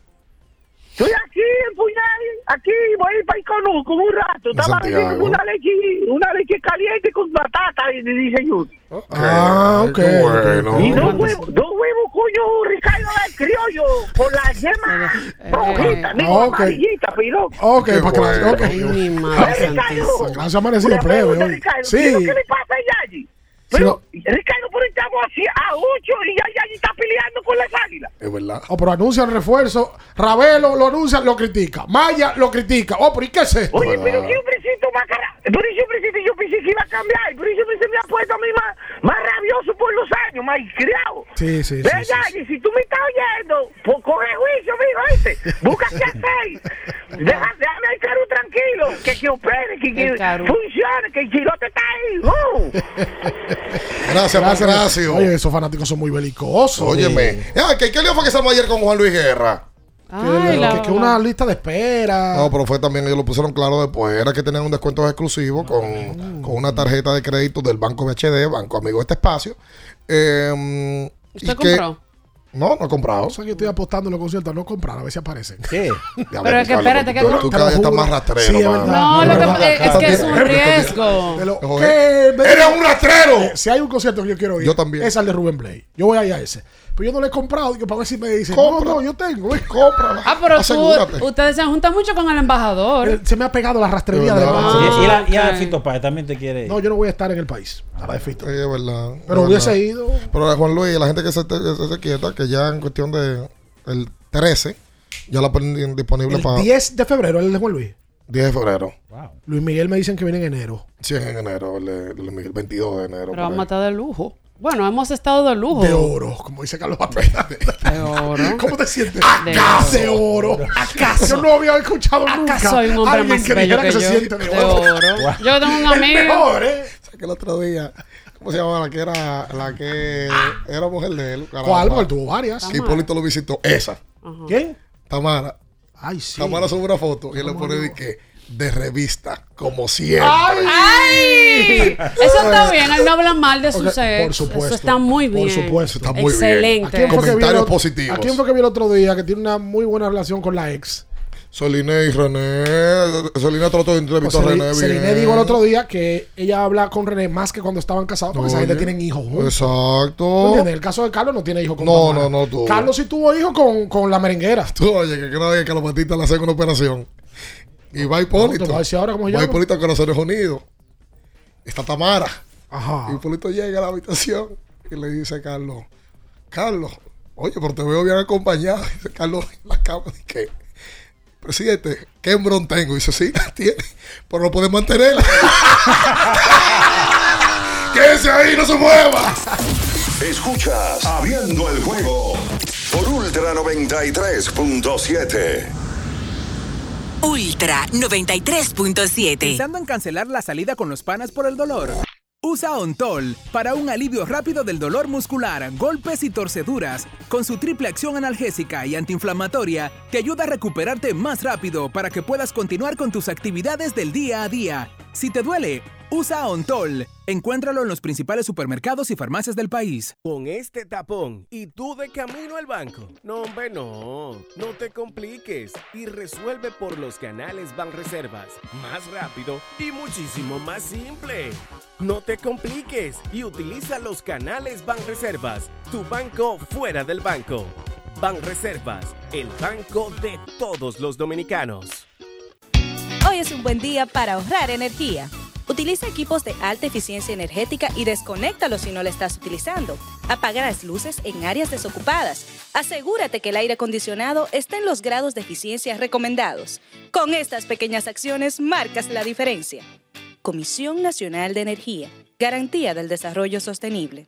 Estoy aquí en Puñal, aquí voy para Iconú con un rato. Estaba bebiendo una leche, una leche caliente con batata y dice yo. Ah, ok. qué bueno. Y dos huevos, dos huevos, coño, Ricardo del criollo, con la yema rojita, digo, ok. amarillita, piro. Ok, Qué Pancracio, ok. bueno. Mi madre Ricardo, santísima. Pancracio ha amanecido plebe Sí. ¿qué que le pasa a Yayi? Sí, Pero, Ricardo, por estamos así a ocho y ya Yayi está peleando con las águilas. Es verdad. Oh, pero anuncian refuerzo. Ravelo lo anuncia, lo critica. Maya lo critica. Oh, pero ¿y qué es esto? Oye, pero qué hombrecito más cara. Pero ese hombrecito yo pensé que iba a cambiar. Pero hombre se me ha puesto a mí más, más rabioso por los años, más criado. Sí, sí, sí. Ve, sí, sí. Yayi, si tú me estás oyendo, pues coge juicio, mijo, ¿viste? Busca qué hacer. <laughs> Deja, déjame al caro tranquilo. Que que opere, que, que funcione, que el chilote está ahí. ¡Uh! <laughs> <laughs> Gracias, Pancracio. Oye, esos fanáticos son muy belicosos. Óyeme. Ah, ¿qué, ¿Qué lío fue que estamos ayer con Juan Luis Guerra? Que, Ay, la- que- que una lista de espera. No, pero fue también, ellos lo pusieron claro después. Era que tenían un descuento exclusivo con, con una tarjeta de crédito del Banco BHD, Banco Amigo de este espacio. Eh, ¿Usted y que- compró? No, no he comprado. O sea, que yo estoy apostando en los conciertos a no comprar, a ver si aparecen. ¿Qué? <laughs> Ya Pero es que espérate, tú, que- tú Te cada vez estás más rastrero. Sí, es mano. verdad. No, Es lo verdad. que, es, es que es un <laughs> riesgo. Lo- Joder. ¿Qué? ¡Eres un rastrero! Eh, Si hay un concierto que yo quiero ir, Yo también. es al de Rubén Blade. Yo voy a ir a ese. Pero yo no le he comprado digo, para ver si me dicen, Compra. no, no, yo tengo. eh. Cómprala. Ah, pero tú, Asegúrate. ustedes se juntan mucho con el embajador. Eh, Se me ha pegado la rastrería De de verdad. demás. Y, y la, y a ok. Fito Páez también te quiere. No, yo no voy a estar en el país. A la de Fito. Sí, es verdad. Pero es hubiese verdad. ido. Pero Juan Luis, la gente que se, se, se quieta, que ya en cuestión de el 13, ya la ponen disponible El para 10 de febrero, el de Juan Luis. 10 de febrero. Wow. Luis Miguel me dicen que viene en enero. Sí, es en enero, el, el, de- el 22 de enero. Pero vamos a estar de lujo. Bueno, hemos estado de lujo. De oro, como dice Carlos. De oro. ¿Cómo te sientes? ¿Acaso? De oro. ¿Acaso? Yo no había escuchado nunca. ¿Acaso soy un hombre alguien más que bello dijera que, que, yo? se siente de, De oro. oro. Yo tengo un El amigo. mejor, ¿eh? ¿Sabes que el otro día, ¿cómo se llamaba la que era la que era mujer de él? caramba? ¿Cuál? Porque tuvo varias. Que Hipólito lo visitó. Esa, ¿Quién? Tamara. Ay, sí. Tamara sube una foto y él le pone de que de revista, como siempre. ¡Ay! Eso está bien, él no habla mal de su Ok, sexo. por supuesto. Eso está muy bien. Por supuesto. Está muy bien. ¿A Excelente. vi el Comentarios positivos. ¿A quién fue que vi el otro día que tiene una muy buena relación con la ex? Soline y René. Soline trató de entrevistar a René. Bien. dijo el otro día que ella habla con René más que cuando estaban casados porque esa gente tienen hijos juntos. ¿Tú Exacto. entiendes? El caso de Carlos no tiene hijos con No, no, no tuvo. Carlos sí tuvo hijos con, con la merenguera. Tú, oye, que vez que a los patitas le hacen una operación. Y va Hipólito. No, ahora cómo se va. Hipólito a Corazones Unidos. Está Tamara. Ajá. Y Hipólito llega a la habitación y le dice a Carlos, Carlos, oye, pero te veo bien acompañado. Y <laughs> dice Carlos en la cama, dice que, presidente, ¿qué hembrón tengo? Y dice, sí, la tiene, pero no puede mantenerla. <laughs> Quédese ahí, no se mueva. Escuchas Abriendo el juego por Ultra 93.7. Ultra 93.7. Pensando en cancelar la salida con los panas por el dolor. Usa Ontol para un alivio rápido del dolor muscular, golpes y torceduras. Con su triple acción analgésica y antiinflamatoria, te ayuda a recuperarte más rápido para que puedas continuar con tus actividades del día a día. Si te duele, usa Ontol. Encuéntralo en los principales supermercados y farmacias del país. Con este tapón y tú de camino al banco. No, hombre, no. No te compliques y resuelve por los canales Banreservas. Más rápido y muchísimo más simple. No te compliques y utiliza los canales Banreservas. Tu banco fuera del banco. Banreservas, el banco de todos los dominicanos. Hoy es un buen día para ahorrar energía. Utiliza equipos de alta eficiencia energética y desconéctalos si no lo estás utilizando. Apaga las luces en áreas desocupadas. Asegúrate que el aire acondicionado esté en los grados de eficiencia recomendados. Con estas pequeñas acciones marcas la diferencia. Comisión Nacional de Energía. Garantía del Desarrollo Sostenible.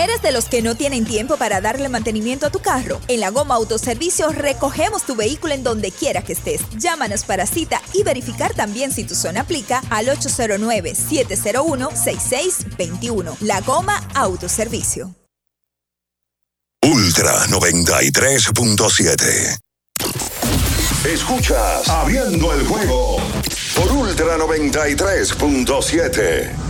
¿Eres de los que no tienen tiempo para darle mantenimiento a tu carro? En la Goma Autoservicio recogemos tu vehículo en donde quiera que estés. Llámanos para cita y verificar también si tu zona aplica al 809-701-6621. La Goma Autoservicio. Ultra 93.7. Escuchas Abriendo el juego por Ultra 93.7.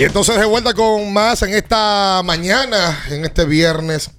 Y entonces de vuelta con más en esta mañana, en este viernes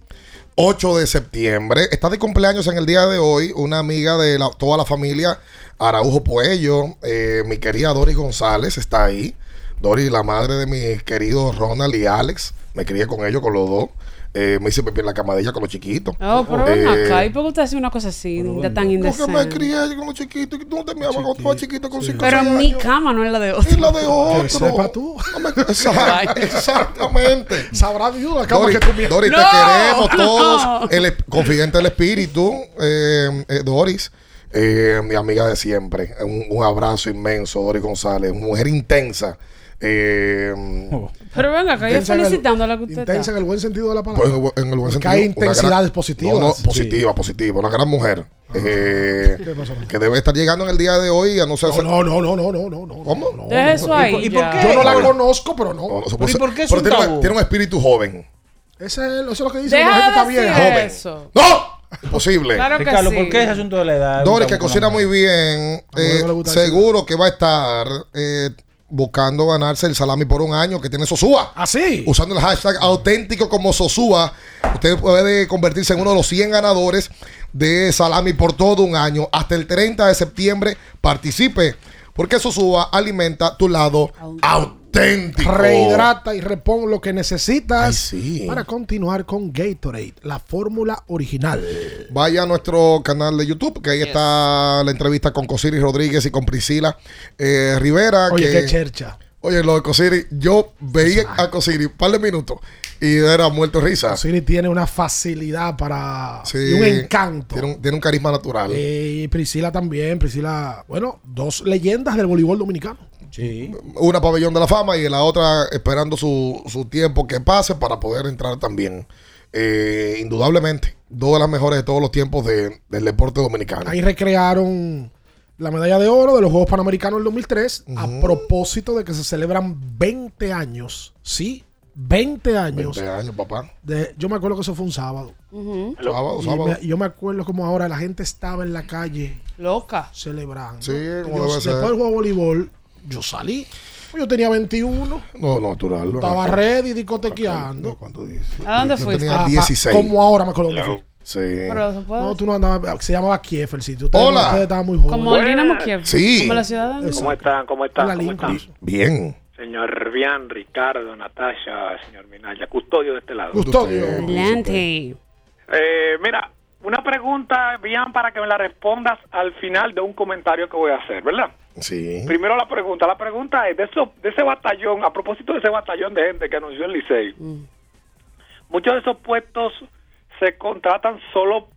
8 de septiembre. Está de cumpleaños en el día de hoy una amiga de la- toda la familia Araujo Puello, eh, mi querida Doris González está ahí. Doris, la madre de mis queridos Ronald y Alex. Me crié con ellos, con los dos. Eh, me hice pipí en la camadilla con los chiquitos. Oh, pero ven Eh, acá. ¿Y por qué usted hace una cosa así, de tan Porque indecente? me crié con los chiquitos y tú no te mirabas cuando estaba chiquito con cinco Pero en mi cama, no en la de otro. En la de otro. Que sepa tú. <laughs> Exact- Exactamente. Sabrá Dios la cama Dori, que tú miras. Dori, te No, queremos no. todos. <laughs> El es- confidente del espíritu, eh, eh, Doris, eh, mi amiga de siempre. Un, un abrazo inmenso, Doris González, mujer intensa. Eh, <laughs> Pero venga, acá yo Intensa en el- felicitándola que usted Intensa está. en el buen sentido de la pues, palabra. en el- en el buen sentido. hay una intensidades gran- positivas. No, no, Sí. positiva, positiva. Una gran mujer. eh, ¿Qué pasó? que debe estar llegando en el día de hoy a no ser. No, no, no, no, no, no, no. ¿Cómo? Deja eso ahí. ¿Y por qué? Yo no la conozco, pero no. No, no se ¿Pero puede y por qué es pero un tiene, una- tabú? tiene un espíritu joven. Ese es, eso es lo que dice la gente de está vieja. Joven. eso. ¡No! Imposible. Claro que Ricardo, sí. ¿por qué ese asunto de la edad? Doris, que cocina la muy bien, A eh, seguro que va a estar eh, buscando ganarse el salami por un año que tiene Sosúa. ¿Ah, sí? Usando el hashtag auténtico como Sosúa, usted puede convertirse en uno de los 100 ganadores de salami por todo un año. Hasta el 30 de septiembre participe, porque Sosúa alimenta tu lado auténtico. Rehidrata y repon lo que necesitas Ay, sí. para continuar con Gatorade, la fórmula original. Vaya a nuestro canal de YouTube, que ahí está la entrevista con Cosiri Rodríguez y con Priscila eh, Rivera. Oye, que, qué chercha. Oye, lo de Cosiri, yo veía a Cosiri un par de minutos y era muerto de risa. Siri tiene una facilidad para Sí. y un encanto. Tiene un, tiene un carisma natural. Eh, Y Priscila también, Priscila, bueno, dos leyendas del voleibol dominicano. Una pabellón de la fama y la otra esperando su, su tiempo que pase para poder entrar también. Eh, indudablemente, dos de las mejores de todos los tiempos de- del deporte dominicano. Ahí recrearon la medalla de oro de los Juegos Panamericanos del 2003 a propósito de que se celebran 20 años. Sí, 20 años. 20 años, papá. De, yo me acuerdo que eso fue un sábado. Me- yo me acuerdo como ahora la gente estaba en la calle. Loca. Celebrando. Sí, como debe después ser. del juego de voleibol, yo salí. Yo tenía 21. No, natural. Estaba ready discotequeando. ¿A dónde Yo fuiste? tenía Ah, pa- 16. Como ahora me acuerdo dónde fui. Sí. Pero se puede- No, tú no andabas. Se llamaba Kiev el sitio. Ustedes, Hola. ustedes estaban muy jóvenes. Como el Dinamo Kiev. Sí. Como la ciudad de. ¿Cómo están? ¿Cómo están? La ¿Cómo están? Bien. Señor Bian, Ricardo, Natasha, señor Minaya, custodio de este lado. Custodio. Adelante. Eh, mira, una pregunta, Bian, para que me la respondas al final de un comentario que voy a hacer, ¿verdad? Sí. Primero la pregunta. La pregunta es, de, eso, de ese batallón, a propósito de ese batallón de gente que anunció el Licey, muchos de esos puestos se contratan solo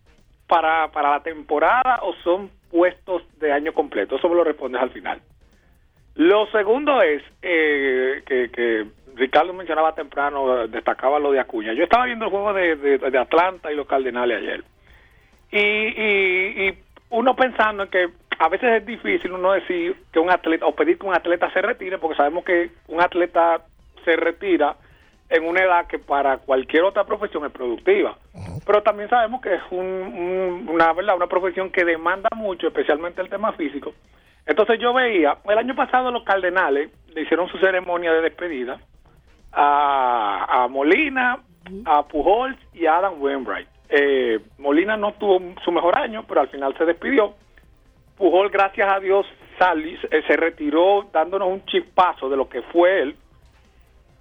para, para la temporada o son puestos de año completo. Eso me lo respondes al final. Lo segundo es eh, que, que Ricardo mencionaba temprano, destacaba lo de Acuña. Yo estaba viendo el juego de, de- de Atlanta y los Cardenales ayer. Y, y, y uno pensando en que a veces es difícil uno decir que un atleta o pedir que un atleta se retire porque sabemos que un atleta se retira en una edad que para cualquier otra profesión es productiva. Pero también sabemos que es un- un- una verdad una profesión que demanda mucho, especialmente el tema físico. Entonces yo veía, el año pasado los Cardenales le hicieron su ceremonia de despedida a, a Molina, a Pujols y a Adam Wainwright. Eh, Molina no tuvo su mejor año, pero al final se despidió. Pujol, gracias a Dios, sali- eh, se retiró dándonos un chispazo de lo que fue él.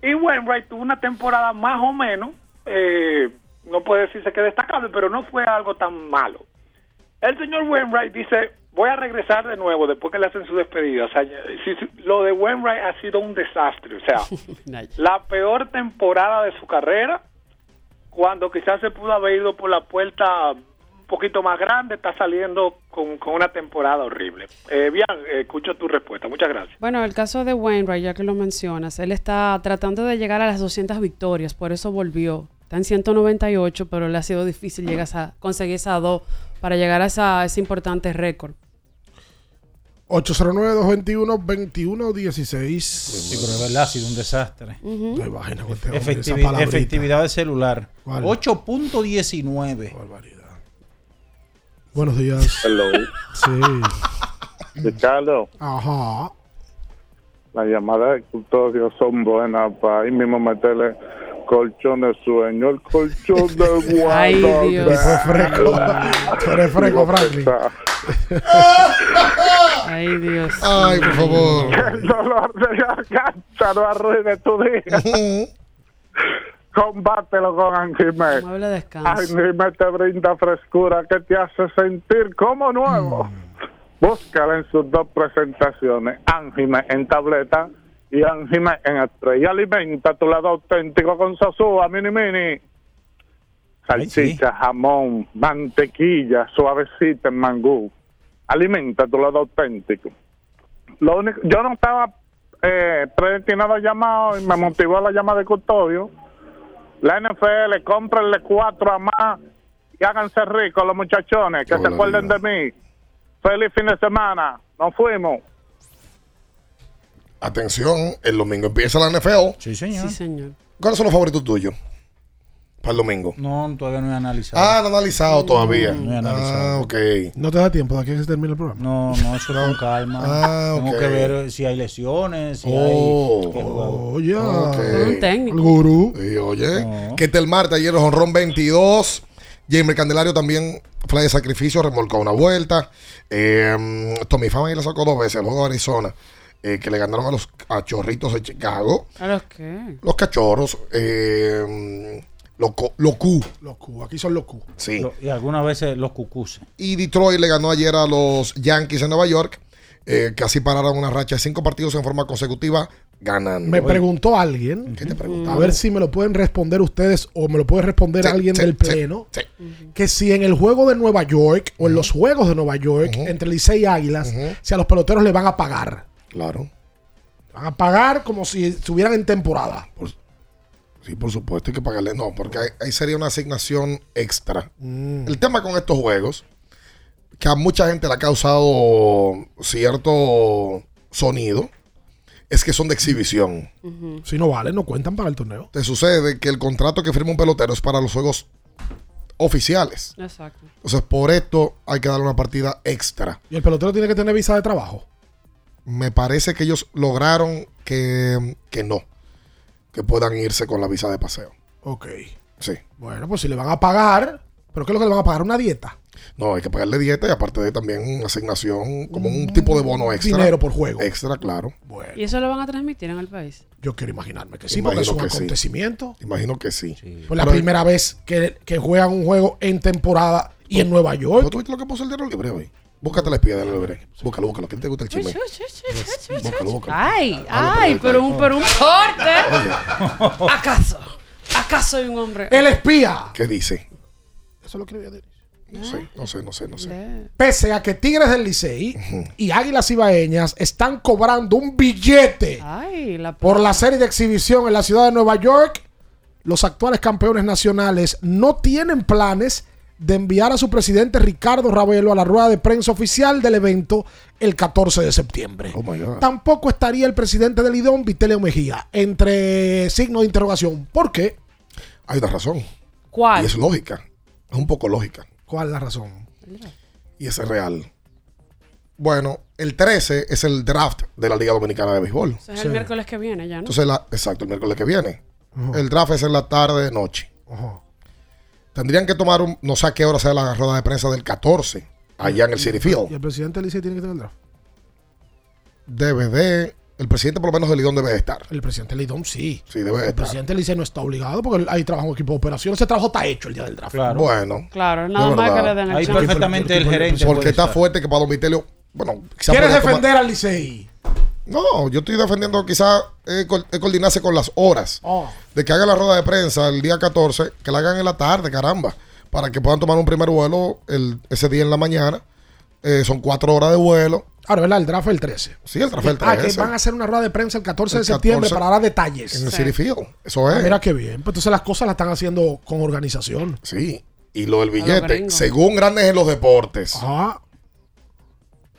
Y Wainwright tuvo una temporada más o menos, eh, no puede decirse que destacable, pero no fue algo tan malo. El señor Wainwright dice, voy a regresar de nuevo después que le hacen su despedida. O sea, lo de Wainwright ha sido un desastre. O sea, <laughs> la peor temporada de su carrera, cuando quizás se pudo haber ido por la puerta un poquito más grande, está saliendo con, con una temporada horrible. Eh, bien, eh, escucho tu respuesta. Muchas gracias. Bueno, el caso de Wainwright, ya que lo mencionas, él está tratando de llegar a las 200 victorias, por eso volvió. Está en 198, pero le ha sido difícil llegar a conseguir esas dos para llegar a, esa- a ese importante récord. 809-221-2116. Sí, pero es verdad, ha sido un desastre. Ujú. Qué vaina con hombre, esa Efectivi- palabrita. efectividad del celular. ¿Cuál? 8.19. Buenos días. Hello. Sí. Ricardo, Ajá. las llamadas de custodio son buenas para ahí mismo meterle colchón de sueño, el colchón de <laughs> guarda. Ay, Dios. Tú eres fresco, Franklin. Ay, Dios. Ay, por favor. Que <laughs> el dolor de garganta no arruine tu día. Combátelo con Anjimé. Mueble de descanso. Anjimé te brinda frescura que te hace sentir como nuevo. Búscala en sus dos presentaciones, Anjime en tableta y Anjime en. Y alimenta tu lado auténtico con Sosúa Mini Mini. Salchicha, jamón, mantequilla, suavecita en mangú. Alimenta tu lado auténtico. Lo único, yo no estaba eh, predestinado a llamar y me motivó la llamada de custodio. La NFL, cómprenle cuatro a más y háganse ricos los muchachones, que se acuerden de mí. Feliz fin de semana. Nos fuimos. Atención, el domingo empieza la NFL. Sí, señor. Sí, señor. ¿Cuáles son los favoritos tuyos? Para el domingo. No, todavía no he analizado. Ah, no he analizado todavía. No he analizado. Ah, ok. No te da tiempo de aquí que se termine el programa. No, no, eso con calma. Ah, Tengo que ver si hay lesiones, si Oh. hay... Oh, ya. Un técnico. El gurú. Sí, oye. Que el martes ayer honrón 22. James Candelario también fue de sacrificio, remolcó una vuelta. Eh, Tommy Fama la sacó dos veces, el juego de Arizona, eh, que le ganaron a los cachorritos de Chicago. ¿A los qué? Los cachorros. Eh, los, Q. Los Q. Aquí son los Q. Sí. Lo- Y algunas veces los cucuses. Y Detroit le ganó ayer a los Yankees en Nueva York. eh, que así pararon una racha de cinco partidos en forma consecutiva ganando. Me preguntó alguien. ¿Qué te preguntó? A ver si me lo pueden responder ustedes o me lo puede responder Sí, alguien sí, del pleno. sí. Que si en el juego de Nueva York o en los juegos de Nueva York entre Licey y Águilas, si a los peloteros le van a pagar. Claro. Van a pagar como si estuvieran en temporada. Sí, por supuesto, hay que pagarle. No, porque ahí, sería una asignación extra. Mm. El tema con estos juegos, que a mucha gente le ha causado cierto sonido, es que son de exhibición. Si no vale, no cuentan para el torneo. Te sucede que el contrato que firma un pelotero es para los juegos oficiales. Exacto. Entonces, por esto hay que darle una partida extra. Y el pelotero tiene que tener visa de trabajo. Me parece que ellos lograron que, que no, que puedan irse con la visa de paseo. Ok. Sí. Bueno, pues si le van a pagar, ¿pero qué es lo que le van a pagar? ¿Una dieta? No, hay que pagarle dieta y aparte de también una asignación, como un tipo de bono extra. Dinero por juego. Extra, claro. ¿Y eso lo van a transmitir en el país? Yo quiero imaginarme que sí, porque es un Imagino que sí. acontecimiento. Imagino que sí. Fue la Pero- primera vez que, que juegan un juego en temporada y en Nueva York. ¿Tú viste lo que puso el libre hoy? Búscate la espía del libre. Búscalo, búscalo. ¿Quién te gusta el chisme? Búscalo, búscalo. Ay, ay, pero un, pero un corte. Oye. ¿Acaso? ¿Acaso soy un hombre? El espía. ¿Qué dice? Eso lo escribió Denis. No sé, no sé, no sé, no sé. Pese a que Tigres del Licey y Águilas Ibaeñas están cobrando un billete Ay, la por la serie de exhibición en la ciudad de Nueva York, los actuales campeones nacionales no tienen planes de enviar a su presidente Ricardo Ravelo a la rueda de prensa oficial del evento el 14 de septiembre. Oh my God. Tampoco estaría el presidente del IDOM, Vitelio Mejía, entre signos de interrogación. ¿Por qué? Hay una razón. ¿Cuál? Y es lógica. Es un poco lógica. ¿Cuál es la razón? Y es real. Bueno, el 13 es el draft de la Liga Dominicana de Béisbol. Es el miércoles que viene ya, ¿no? Entonces, la- exacto, el miércoles que viene. El draft es en la tarde, noche. Tendrían que tomar un, no sé a qué hora sea la rueda de prensa del 14, allá en el City ¿Y Field. el presidente del Licey tiene que tener el draft? Debe de, el presidente por lo menos del Lidón debe de estar. El presidente del IDOM sí. Sí, debe de El estar. presidente del Licey no está obligado porque ahí trabaja un equipo de operaciones. Ese trabajo está hecho el día del draft. Bueno. Claro, nada más que le den el Ahí chance. perfectamente el gerente Porque puede está estar. fuerte que para Don Vitelio, bueno, quizá ¿Quieres podría tomar- defender al Licey? No, yo estoy defendiendo quizá eh, co- eh, coordinarse con las horas. Oh. De que hagan la rueda de prensa el día 14, que la hagan en la tarde, caramba. Para que puedan tomar un primer vuelo el, ese día en la mañana. Eh, son cuatro horas de vuelo. Ahora, ¿verdad? El draft es el 13. Sí, el draft el Ah, que 13. van a hacer una rueda de prensa el 14 de El septiembre 14 para dar detalles. En el City Field. Eso Ah, es. mira qué bien. Pues entonces las cosas las están haciendo con organización. Sí. Y lo del billete, según Grandes en los Deportes, Ajá.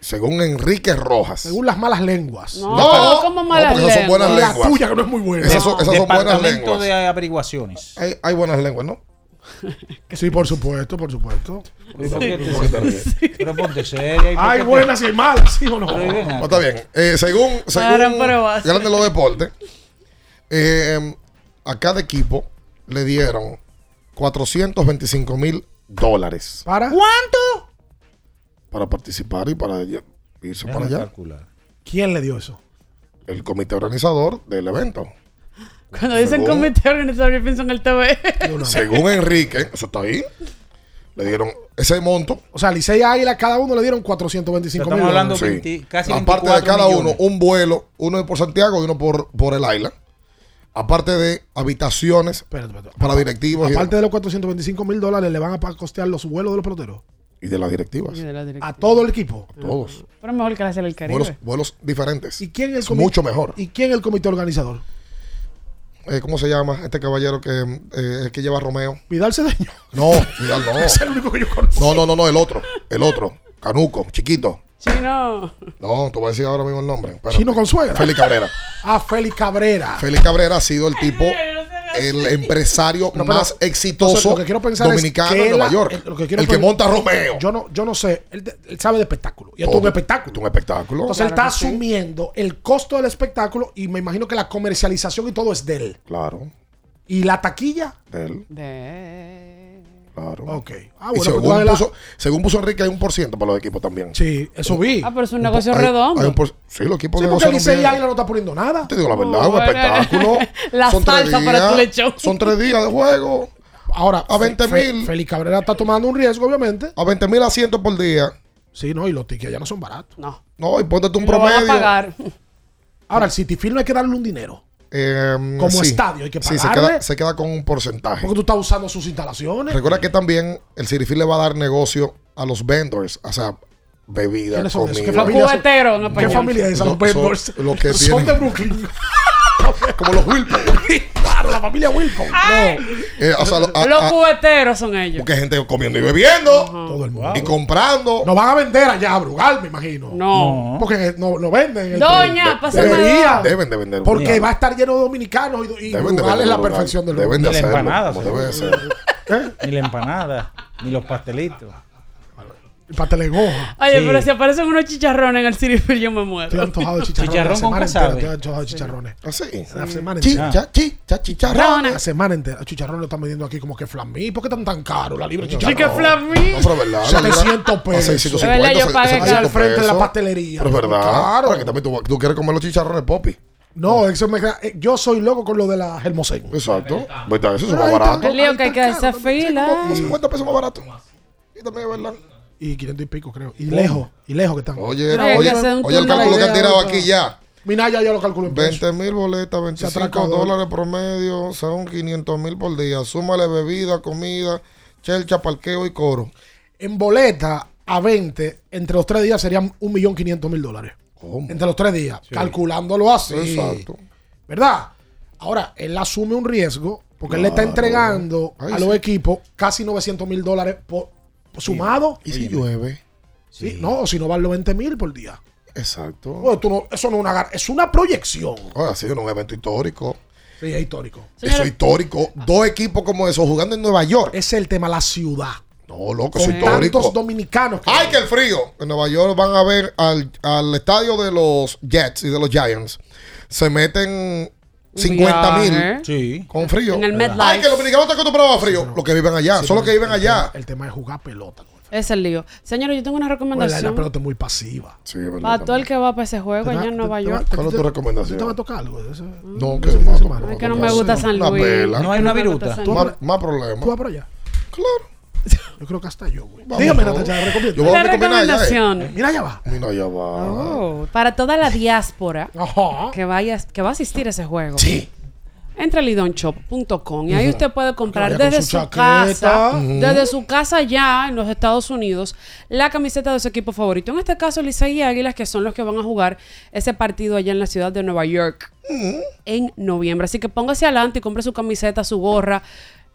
Según Enrique Rojas. Según las malas lenguas. No, pero como malas porque esas son buenas La lenguas. tuya, que no es muy buena. Esas son, esas son buenas lenguas. de averiguaciones. Hay, hay buenas lenguas, ¿no? <laughs> Sí, por supuesto, por supuesto. ¿Por qué te- Pero ponte seria. ¿y <laughs> por Hay buenas y hay malas, ¿sí o no? No, está bien. Eh, según según en los Deportes, eh, a cada equipo le dieron 425 mil dólares ¿Para? ¿Cuánto? Para participar y para irse para allá. ¿Quién le dio eso? El comité organizador del evento. Cuando dicen Según- comité organizador, yo pienso en el TV. Según Enrique, eso está ahí, le dieron ese monto. O sea, Licey Águila, cada uno le dieron 425 mil Estamos hablando de 20 casi Aparte de 24 cada millones. uno, un vuelo, uno por Santiago y uno por, por el isla. Aparte de habitaciones para directivos y- Aparte de los 425 mil dólares, le van a costear los vuelos de los peloteros. Y de las directivas. Y de la directiva. A todo el equipo. Todos. Pero es mejor que la hacer el Caribe. Vuelos, vuelos diferentes. ¿Y quién es el mucho mejor. ¿Y quién es el comité organizador? Eh, ¿Cómo se llama este caballero que, eh, el que lleva a Romeo? Vidal Cedeño. No, Vidal no. <laughs> Es el único que yo conozco. No, no, no, no, el otro. El otro. Canuco, chiquito. Chino. No, te voy a decir ahora mismo el nombre. Espérate. Chino con suegra. Félix Cabrera. Ah, Félix Cabrera. Félix Cabrera ha sido el tipo, el empresario No, pero- más exitoso lo que quiero pensar dominicano es que en Nueva York. eh, lo que quiero el que monta Romeo. Yo no, yo no sé. Él, de- él sabe de espectáculo. Y esto es un Todo. espectáculo. Esto es un espectáculo. Entonces él está sí. asumiendo el costo del espectáculo y me imagino que la comercialización y todo es de él. Claro, ¿Y la taquilla? de él. De... Claro. Ok. Ah, Y bueno, según, pues, la- puso, según puso Enrique, hay un por ciento para los equipos también. Sí, eso vi. Ah, pero es un negocio Hay- redondo. hay un por- sí, los equipos Sí, de porque Licey y. Águila no está poniendo nada. Te digo la verdad, un espectáculo. <laughs> La Son tres salsa para tu días, lechón. Son tres días de juego. Ahora, A 20 Fe- mil. Fe- Félix Cabrera está tomando un riesgo, obviamente. A 20 mil asientos por día. Sí, no, y los tickets ya no son baratos. No. No, y ponte tú un Lo van a promedio. pagar. Ahora, el City Field no hay que darle un dinero. Eh, Como sí. estadio, hay que Sí, se pagarle. queda, se queda con un porcentaje. Porque tú estás usando sus instalaciones. Recuerda que también el City Field le va a dar negocio a los vendors, o sea, bebida, ¿Quiénes son esos? comida. ¿Qué familia son? Cubetero, en ¿Qué español. familia es esa? Los Son- Bedfors. los que <laughs> Son tienen- de Brooklyn. <laughs> Como los Wilpon. <laughs> claro, la familia Wilpon. Ay. Eh, o sea, lo- a- Los a- cubeteros son ellos. porque hay gente comiendo y bebiendo. Todo el mundo. Y comprando. Nos van a vender allá a Brugal, me imagino. No. Porque no, no venden. el Doña, precio. pásame Debería. Deben de vender. Porque Brugal. va a estar lleno de dominicanos y, y Deben de Brugal es la perfección del Deben de Ni la hacerlo, empanada, como seguro. debe de ser. <laughs> Ni la empanada, ni los pastelitos. El pastel de goja. Oye, Sí. pero si aparecen unos chicharrones en el City Field, yo me muero. Estoy antojado de chicharrones. Chicharrón la con entera Estoy antojado de chicharrones. Así. La semana entera. chicha, chicharrones. La semana entera. Chicharrón lo están vendiendo aquí como que flamí. ¿Por qué están tan caros la libra de Sí, chicharrón? que flamí. No, pero es verdad. la libra 700 a pesos. 650, Es verdad, yo pagué 700 caro. al frente de la pastelería. Pero es verdad. Claro. Porque también tú, tú quieres comer los chicharrones popi. No, eso me queda- eh, yo soy loco con lo de la Hermosén. Exacto. ¿Verdad? Eso es más barato. El lío que hay que hacer fila. Como 50 pesos más barato. Y también es verdad. Y 500 y pico, creo. Y lejos. Y lejos que están. Oye, oye, el cálculo que han tirado aquí ya. Minaya ya lo calculo en pesos. 20 mil boletas, 25 atracador. dólares promedio, son 500 mil por día. Súmale bebida, comida, chelcha, parqueo y coro. En boleta a 20, entre los tres días serían 1.500.000 dólares. ¿Cómo? Entre los tres días. Calculándolo así. Exacto. ¿Verdad? Ahora, él asume un riesgo porque él le está entregando Ay, a sí. los equipos casi 900 mil dólares por, por sumado. ¿Y si llueve? Sí, No, o si no vale los 20 mil por día. Exacto. Bueno, tú no- eso no es una, es una proyección. Ahora sí, un evento histórico. Sí, es histórico. Eso es histórico. Dos equipos como esos jugando en Nueva York. Ese es el tema, la ciudad. No, loco, eso es histórico. tantos dominicanos. que- ¡Ay, que el frío! En Nueva York van a ver al, al estadio de los Jets y de los Giants. Se meten 50 mil. Sí. con frío. En el MetLife. ¡Ay, que los dominicanos están acostumbrados a frío! Los que viven allá, Sí, son los que viven el allá. El tema es jugar pelota. Es el lío. Señores, yo tengo una Bueno, la, la recomendación pelota es muy pasiva. Sí, verdad. para todo el que va para ese juego allá en Nueva York. ¿Cuál es tu recomendación? ¿Te va a tocar algo de? No, que no? Es que no me gusta San Luis. No hay una viruta. San ¿Tú Luis. vas Más, problemas. ¿Tú vas por allá? Claro. Yo creo que hasta yo, güey. Vamos, Dígame, vamos. Natacha, recomiendo. Yo voy a recomendar allá, eh. recomendación. Mira, allá va. Mira, ya va. Oh, para toda la diáspora Ajá. que vaya que va a asistir a ese juego. Sí. Entra a lidonshop.com y ahí usted puede comprar Que vaya con desde su su, chaqueta. casa, Ujú. desde su casa ya en los Estados Unidos, la camiseta de su equipo favorito. En este caso, Licey y Águilas, que son los que van a jugar ese partido allá en la ciudad de Nueva York en noviembre. Así que póngase adelante y compre su camiseta, su gorra,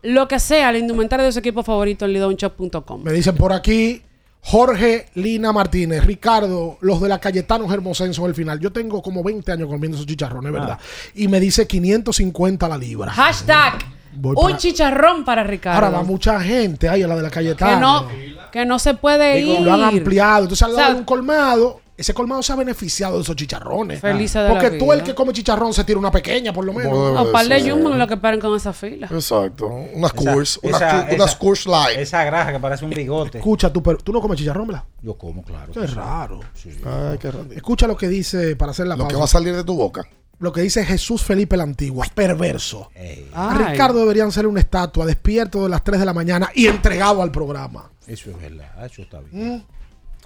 lo que sea, la indumentaria de su equipo favorito en lidonshop.com. Me dicen por aquí Jorge Lina Martínez, Ricardo, los de la Cayetano Hermosense son el final. Yo tengo como 20 años comiendo esos chicharrones, ¿verdad? Y me dice 550 la libra. Hashtag Voy un para- chicharrón para Ricardo. Ahora va mucha gente ahí a la de la Cayetano. que no, que no se puede Digo, ir. Lo han ampliado. Entonces, al O lado sea, de un colmado, ese colmado se ha beneficiado de esos chicharrones. Feliz de la Porque tú, el que come chicharrón, se tira una pequeña, por lo menos. O par de jumbo lo que paren con esa fila. Exacto. Unas Coors. Unas Coors Light. Esa graja que parece un bigote. Escucha, tú, pero tú no comes chicharrón, ¿verdad? Yo como, claro. Qué raro. Ay, qué raro. Escucha lo que dice, para hacer la Lo que va a salir de tu boca. lo que dice Jesús Felipe la Antigua, perverso. A. Ricardo deberían ser una estatua, despierto de las 3 de la mañana y entregado al programa. Eso es verdad. Eso está bien.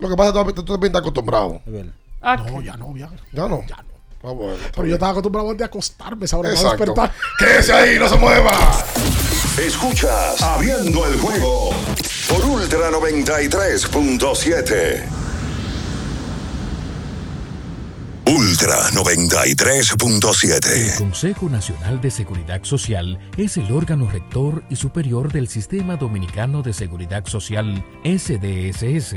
Lo que pasa es que tú, tú también estás acostumbrado. Ah, No, ya no, ya. Ya no. Ya no. Ah, bueno, Pero yo estaba acostumbrado a acostarme, esa hora me va a despertar. Quédese ahí, no se mueva. Escuchas Abriendo el juego por Ultra 93.7. Ultra 93.7. El Consejo Nacional de Seguridad Social es el órgano rector y superior del Sistema Dominicano de Seguridad Social, SDSS.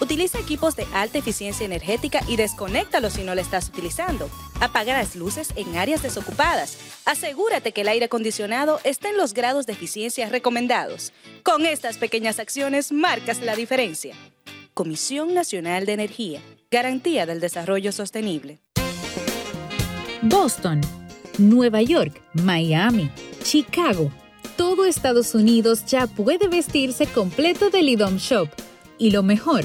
Utiliza equipos de alta eficiencia energética y desconéctalos si no lo estás utilizando. Apaga las luces en áreas desocupadas. Asegúrate que el aire acondicionado esté en los grados de eficiencia recomendados. Con estas pequeñas acciones marcas la diferencia. Comisión Nacional de Energía. Garantía del Desarrollo Sostenible. Boston, Nueva York, Miami, Chicago. Todo Estados Unidos ya puede vestirse completo del IDOM Shop. Y lo mejor,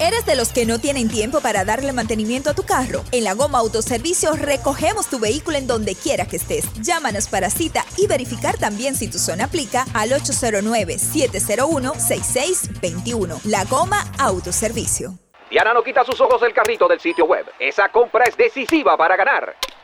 ¿Eres de los que no tienen tiempo para darle mantenimiento a tu carro? En la Goma Autoservicio recogemos tu vehículo en donde quiera que estés. Llámanos para cita y verificar también si tu zona aplica al 809-701-6621. La Goma Autoservicio. Diana no quita sus ojos del carrito del sitio web. Esa compra es decisiva para ganar.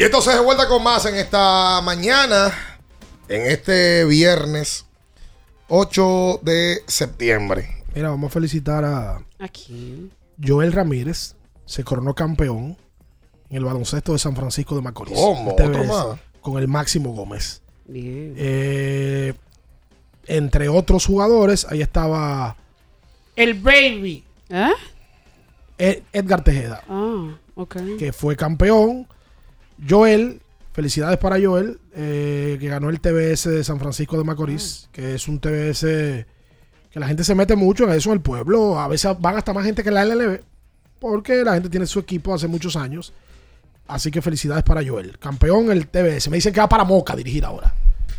Y entonces de vuelta con más en esta mañana, en este viernes 8 de septiembre. Mira, vamos a felicitar a Aquí. Joel Ramírez. Se coronó campeón en el baloncesto de San Francisco de Macorís. ¿Cómo? Esta ¿Otro vez más? Con el Máximo Gómez. Bien. Eh, entre otros jugadores, ahí estaba el Baby. ¿Eh? Ed- Edgar Tejeda, Ah, ok. que fue campeón. Joel, felicidades para Joel, eh, que ganó el TBS de San Francisco de Macorís, que es un TBS que la gente se mete mucho en eso en el pueblo. A veces van hasta más gente que la LLB, porque la gente tiene su equipo hace muchos años. Así que felicidades para Joel. Campeón el TBS. Me dicen que va para Moca a dirigir ahora.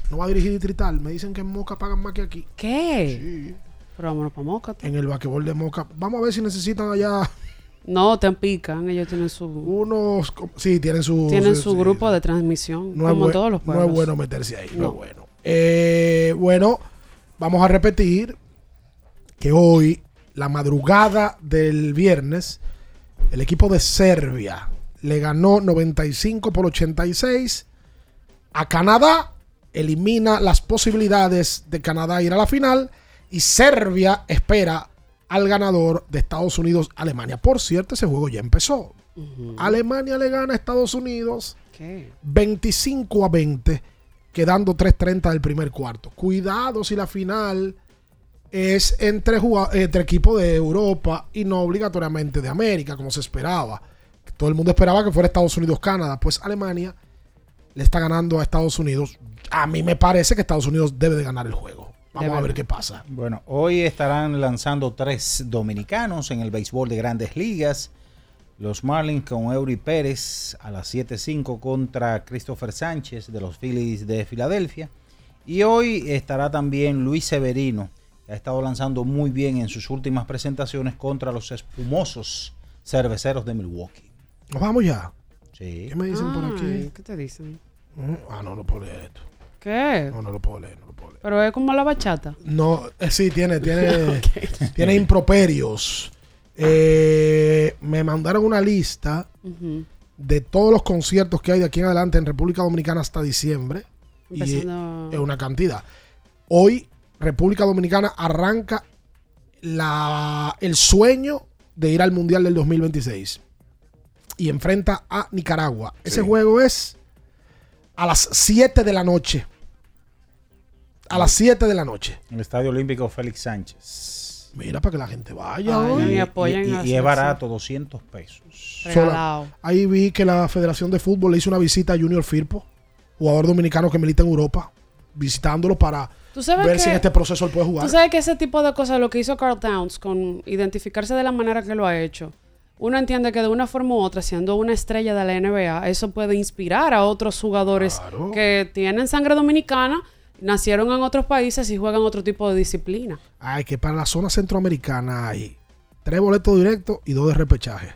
No va a dirigir distrital. Me dicen que en Moca pagan más que aquí. ¿Qué? Sí. Pero vámonos para Moca. En el basquetbol de Moca. Vamos a ver si necesitan allá No, te pican. Ellos tienen su. unos. Sí, tienen su. Tienen su sí. grupo de transmisión. No como todos los no pueblos. es bueno meterse ahí. No, No. es bueno. Eh, bueno, vamos a repetir que hoy, la madrugada del viernes, el equipo de Serbia le ganó 95 por 86 a Canadá. Elimina las posibilidades de Canadá ir a la final. Y Serbia espera al ganador de Estados Unidos-Alemania. Por cierto, ese juego ya empezó. Alemania le gana a Estados Unidos ¿Qué? 25 a 20, quedando 3.30 del primer cuarto. Cuidado si la final es entre, entre equipos de Europa y no obligatoriamente de América, como se esperaba. Todo el mundo esperaba que fuera Estados Unidos-Canadá. Pues Alemania le está ganando a Estados Unidos. A mí me parece que Estados Unidos debe de ganar el juego. Vamos a ver qué pasa. Bueno, hoy estarán lanzando tres dominicanos en el béisbol de grandes ligas. Los Marlins con Eury Pérez a las 7.05 contra Christopher Sánchez de los Phillies de Filadelfia. Y hoy estará también Luis Severino, que ha estado lanzando muy bien en sus últimas presentaciones contra los espumosos cerveceros de Milwaukee. Nos vamos ya. Sí. ¿Qué me dicen por aquí? ¿Qué te dicen? Mm, Ah, no, no puedo leer esto. ¿Qué? No, no lo puedo leer, no lo puedo leer. Pero es como la bachata. No, eh, sí, tiene, tiene, <laughs> tiene improperios. Eh, me mandaron una lista de todos los conciertos que hay de aquí en adelante en República Dominicana hasta diciembre. Y es una cantidad. Hoy, República Dominicana arranca la, el sueño de ir al Mundial del 2026. Y enfrenta a Nicaragua. Ese juego es a las 7 de la noche. A las 7 de la noche. En el Estadio Olímpico Félix Sánchez. Mira, para que la gente vaya. Ay, hoy. y Y, apoyen y- es barato, 200 pesos. Regalado. Sola- Ahí vi que la Federación de Fútbol le hizo una visita a Junior Firpo, jugador dominicano que milita en Europa, visitándolo para ¿Tú sabes ver si en este proceso él puede jugar. Tú sabes que ese tipo de cosas, lo que hizo Carl Towns con identificarse de la manera que lo ha hecho, uno entiende que de una forma u otra, siendo una estrella de la NBA, eso puede inspirar a otros jugadores que tienen sangre dominicana, nacieron en otros países y juegan otro tipo de disciplina. Ay, que para la zona centroamericana hay tres boletos directos y dos de repechaje.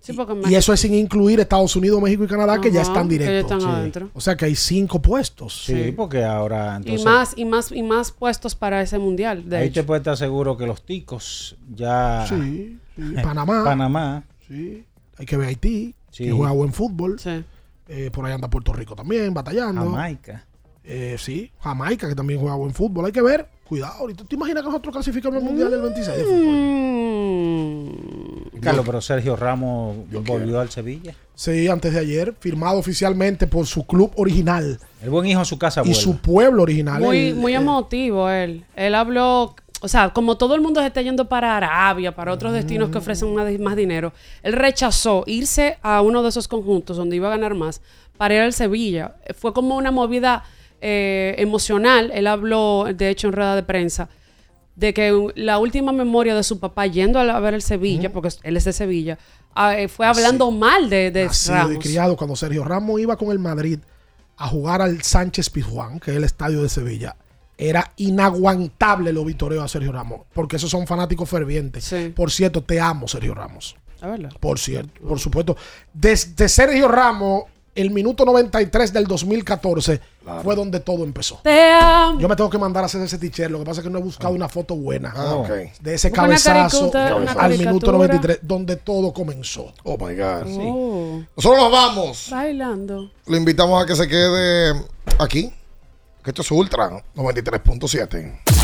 Sí, porque Y eso es sin incluir Estados Unidos, México y Canadá, que ya están que ya directos. están. O sea que hay cinco puestos. Sí, porque ahora y más y más y más puestos para ese mundial. De ahí hecho. te puedes estar seguro que los ticos ya Sí, sí. <laughs> Panamá. Panamá Sí. Hay que ver Haití, Sí. que juega buen fútbol. Sí. Eh, por ahí anda Puerto Rico también, batallando. Jamaica. Eh, sí, Jamaica, que también juega buen fútbol. Hay que ver. Cuidado, ahorita te imaginas que nosotros clasificamos al Mundial del 26 de fútbol. Mm. Carlos, pero Sergio Ramos volvió al Sevilla. Sí, antes de ayer, firmado oficialmente por su club original El buen hijo a su casa y vuelve. su pueblo original. Muy, el- muy el- emotivo él. Él habló, o sea, como todo el mundo se está yendo para Arabia, para otros destinos que ofrecen más, más dinero, él rechazó irse a uno de esos conjuntos donde iba a ganar más para ir al Sevilla. Fue como una movida eh, emocional. Él habló, de hecho, en rueda de prensa, de que la última memoria de su papá yendo a la- a ver el Sevilla, porque él es de Sevilla, ah, eh, fue hablando mal de, de nacido y Ramos. criado cuando Sergio Ramos iba con el Madrid a jugar al Sánchez Pizjuán, que es el estadio de Sevilla. Era inaguantable lo vitoreo a Sergio Ramos, porque esos son fanáticos fervientes. Por cierto, te amo, Sergio Ramos. A. Por cierto, por supuesto. Desde Sergio Ramos, el minuto 93 del 2014 fue donde todo empezó. Te amo. Yo me tengo que mandar a hacer ese t-shirt. Lo que pasa es que no he buscado una foto buena Ah, de ese cabezazo al minuto caricatura. 93, donde todo comenzó. Oh my God. Oh, Nosotros nos vamos. bailando. Lo invitamos a que se quede aquí. Que esto es Ultra 93.7.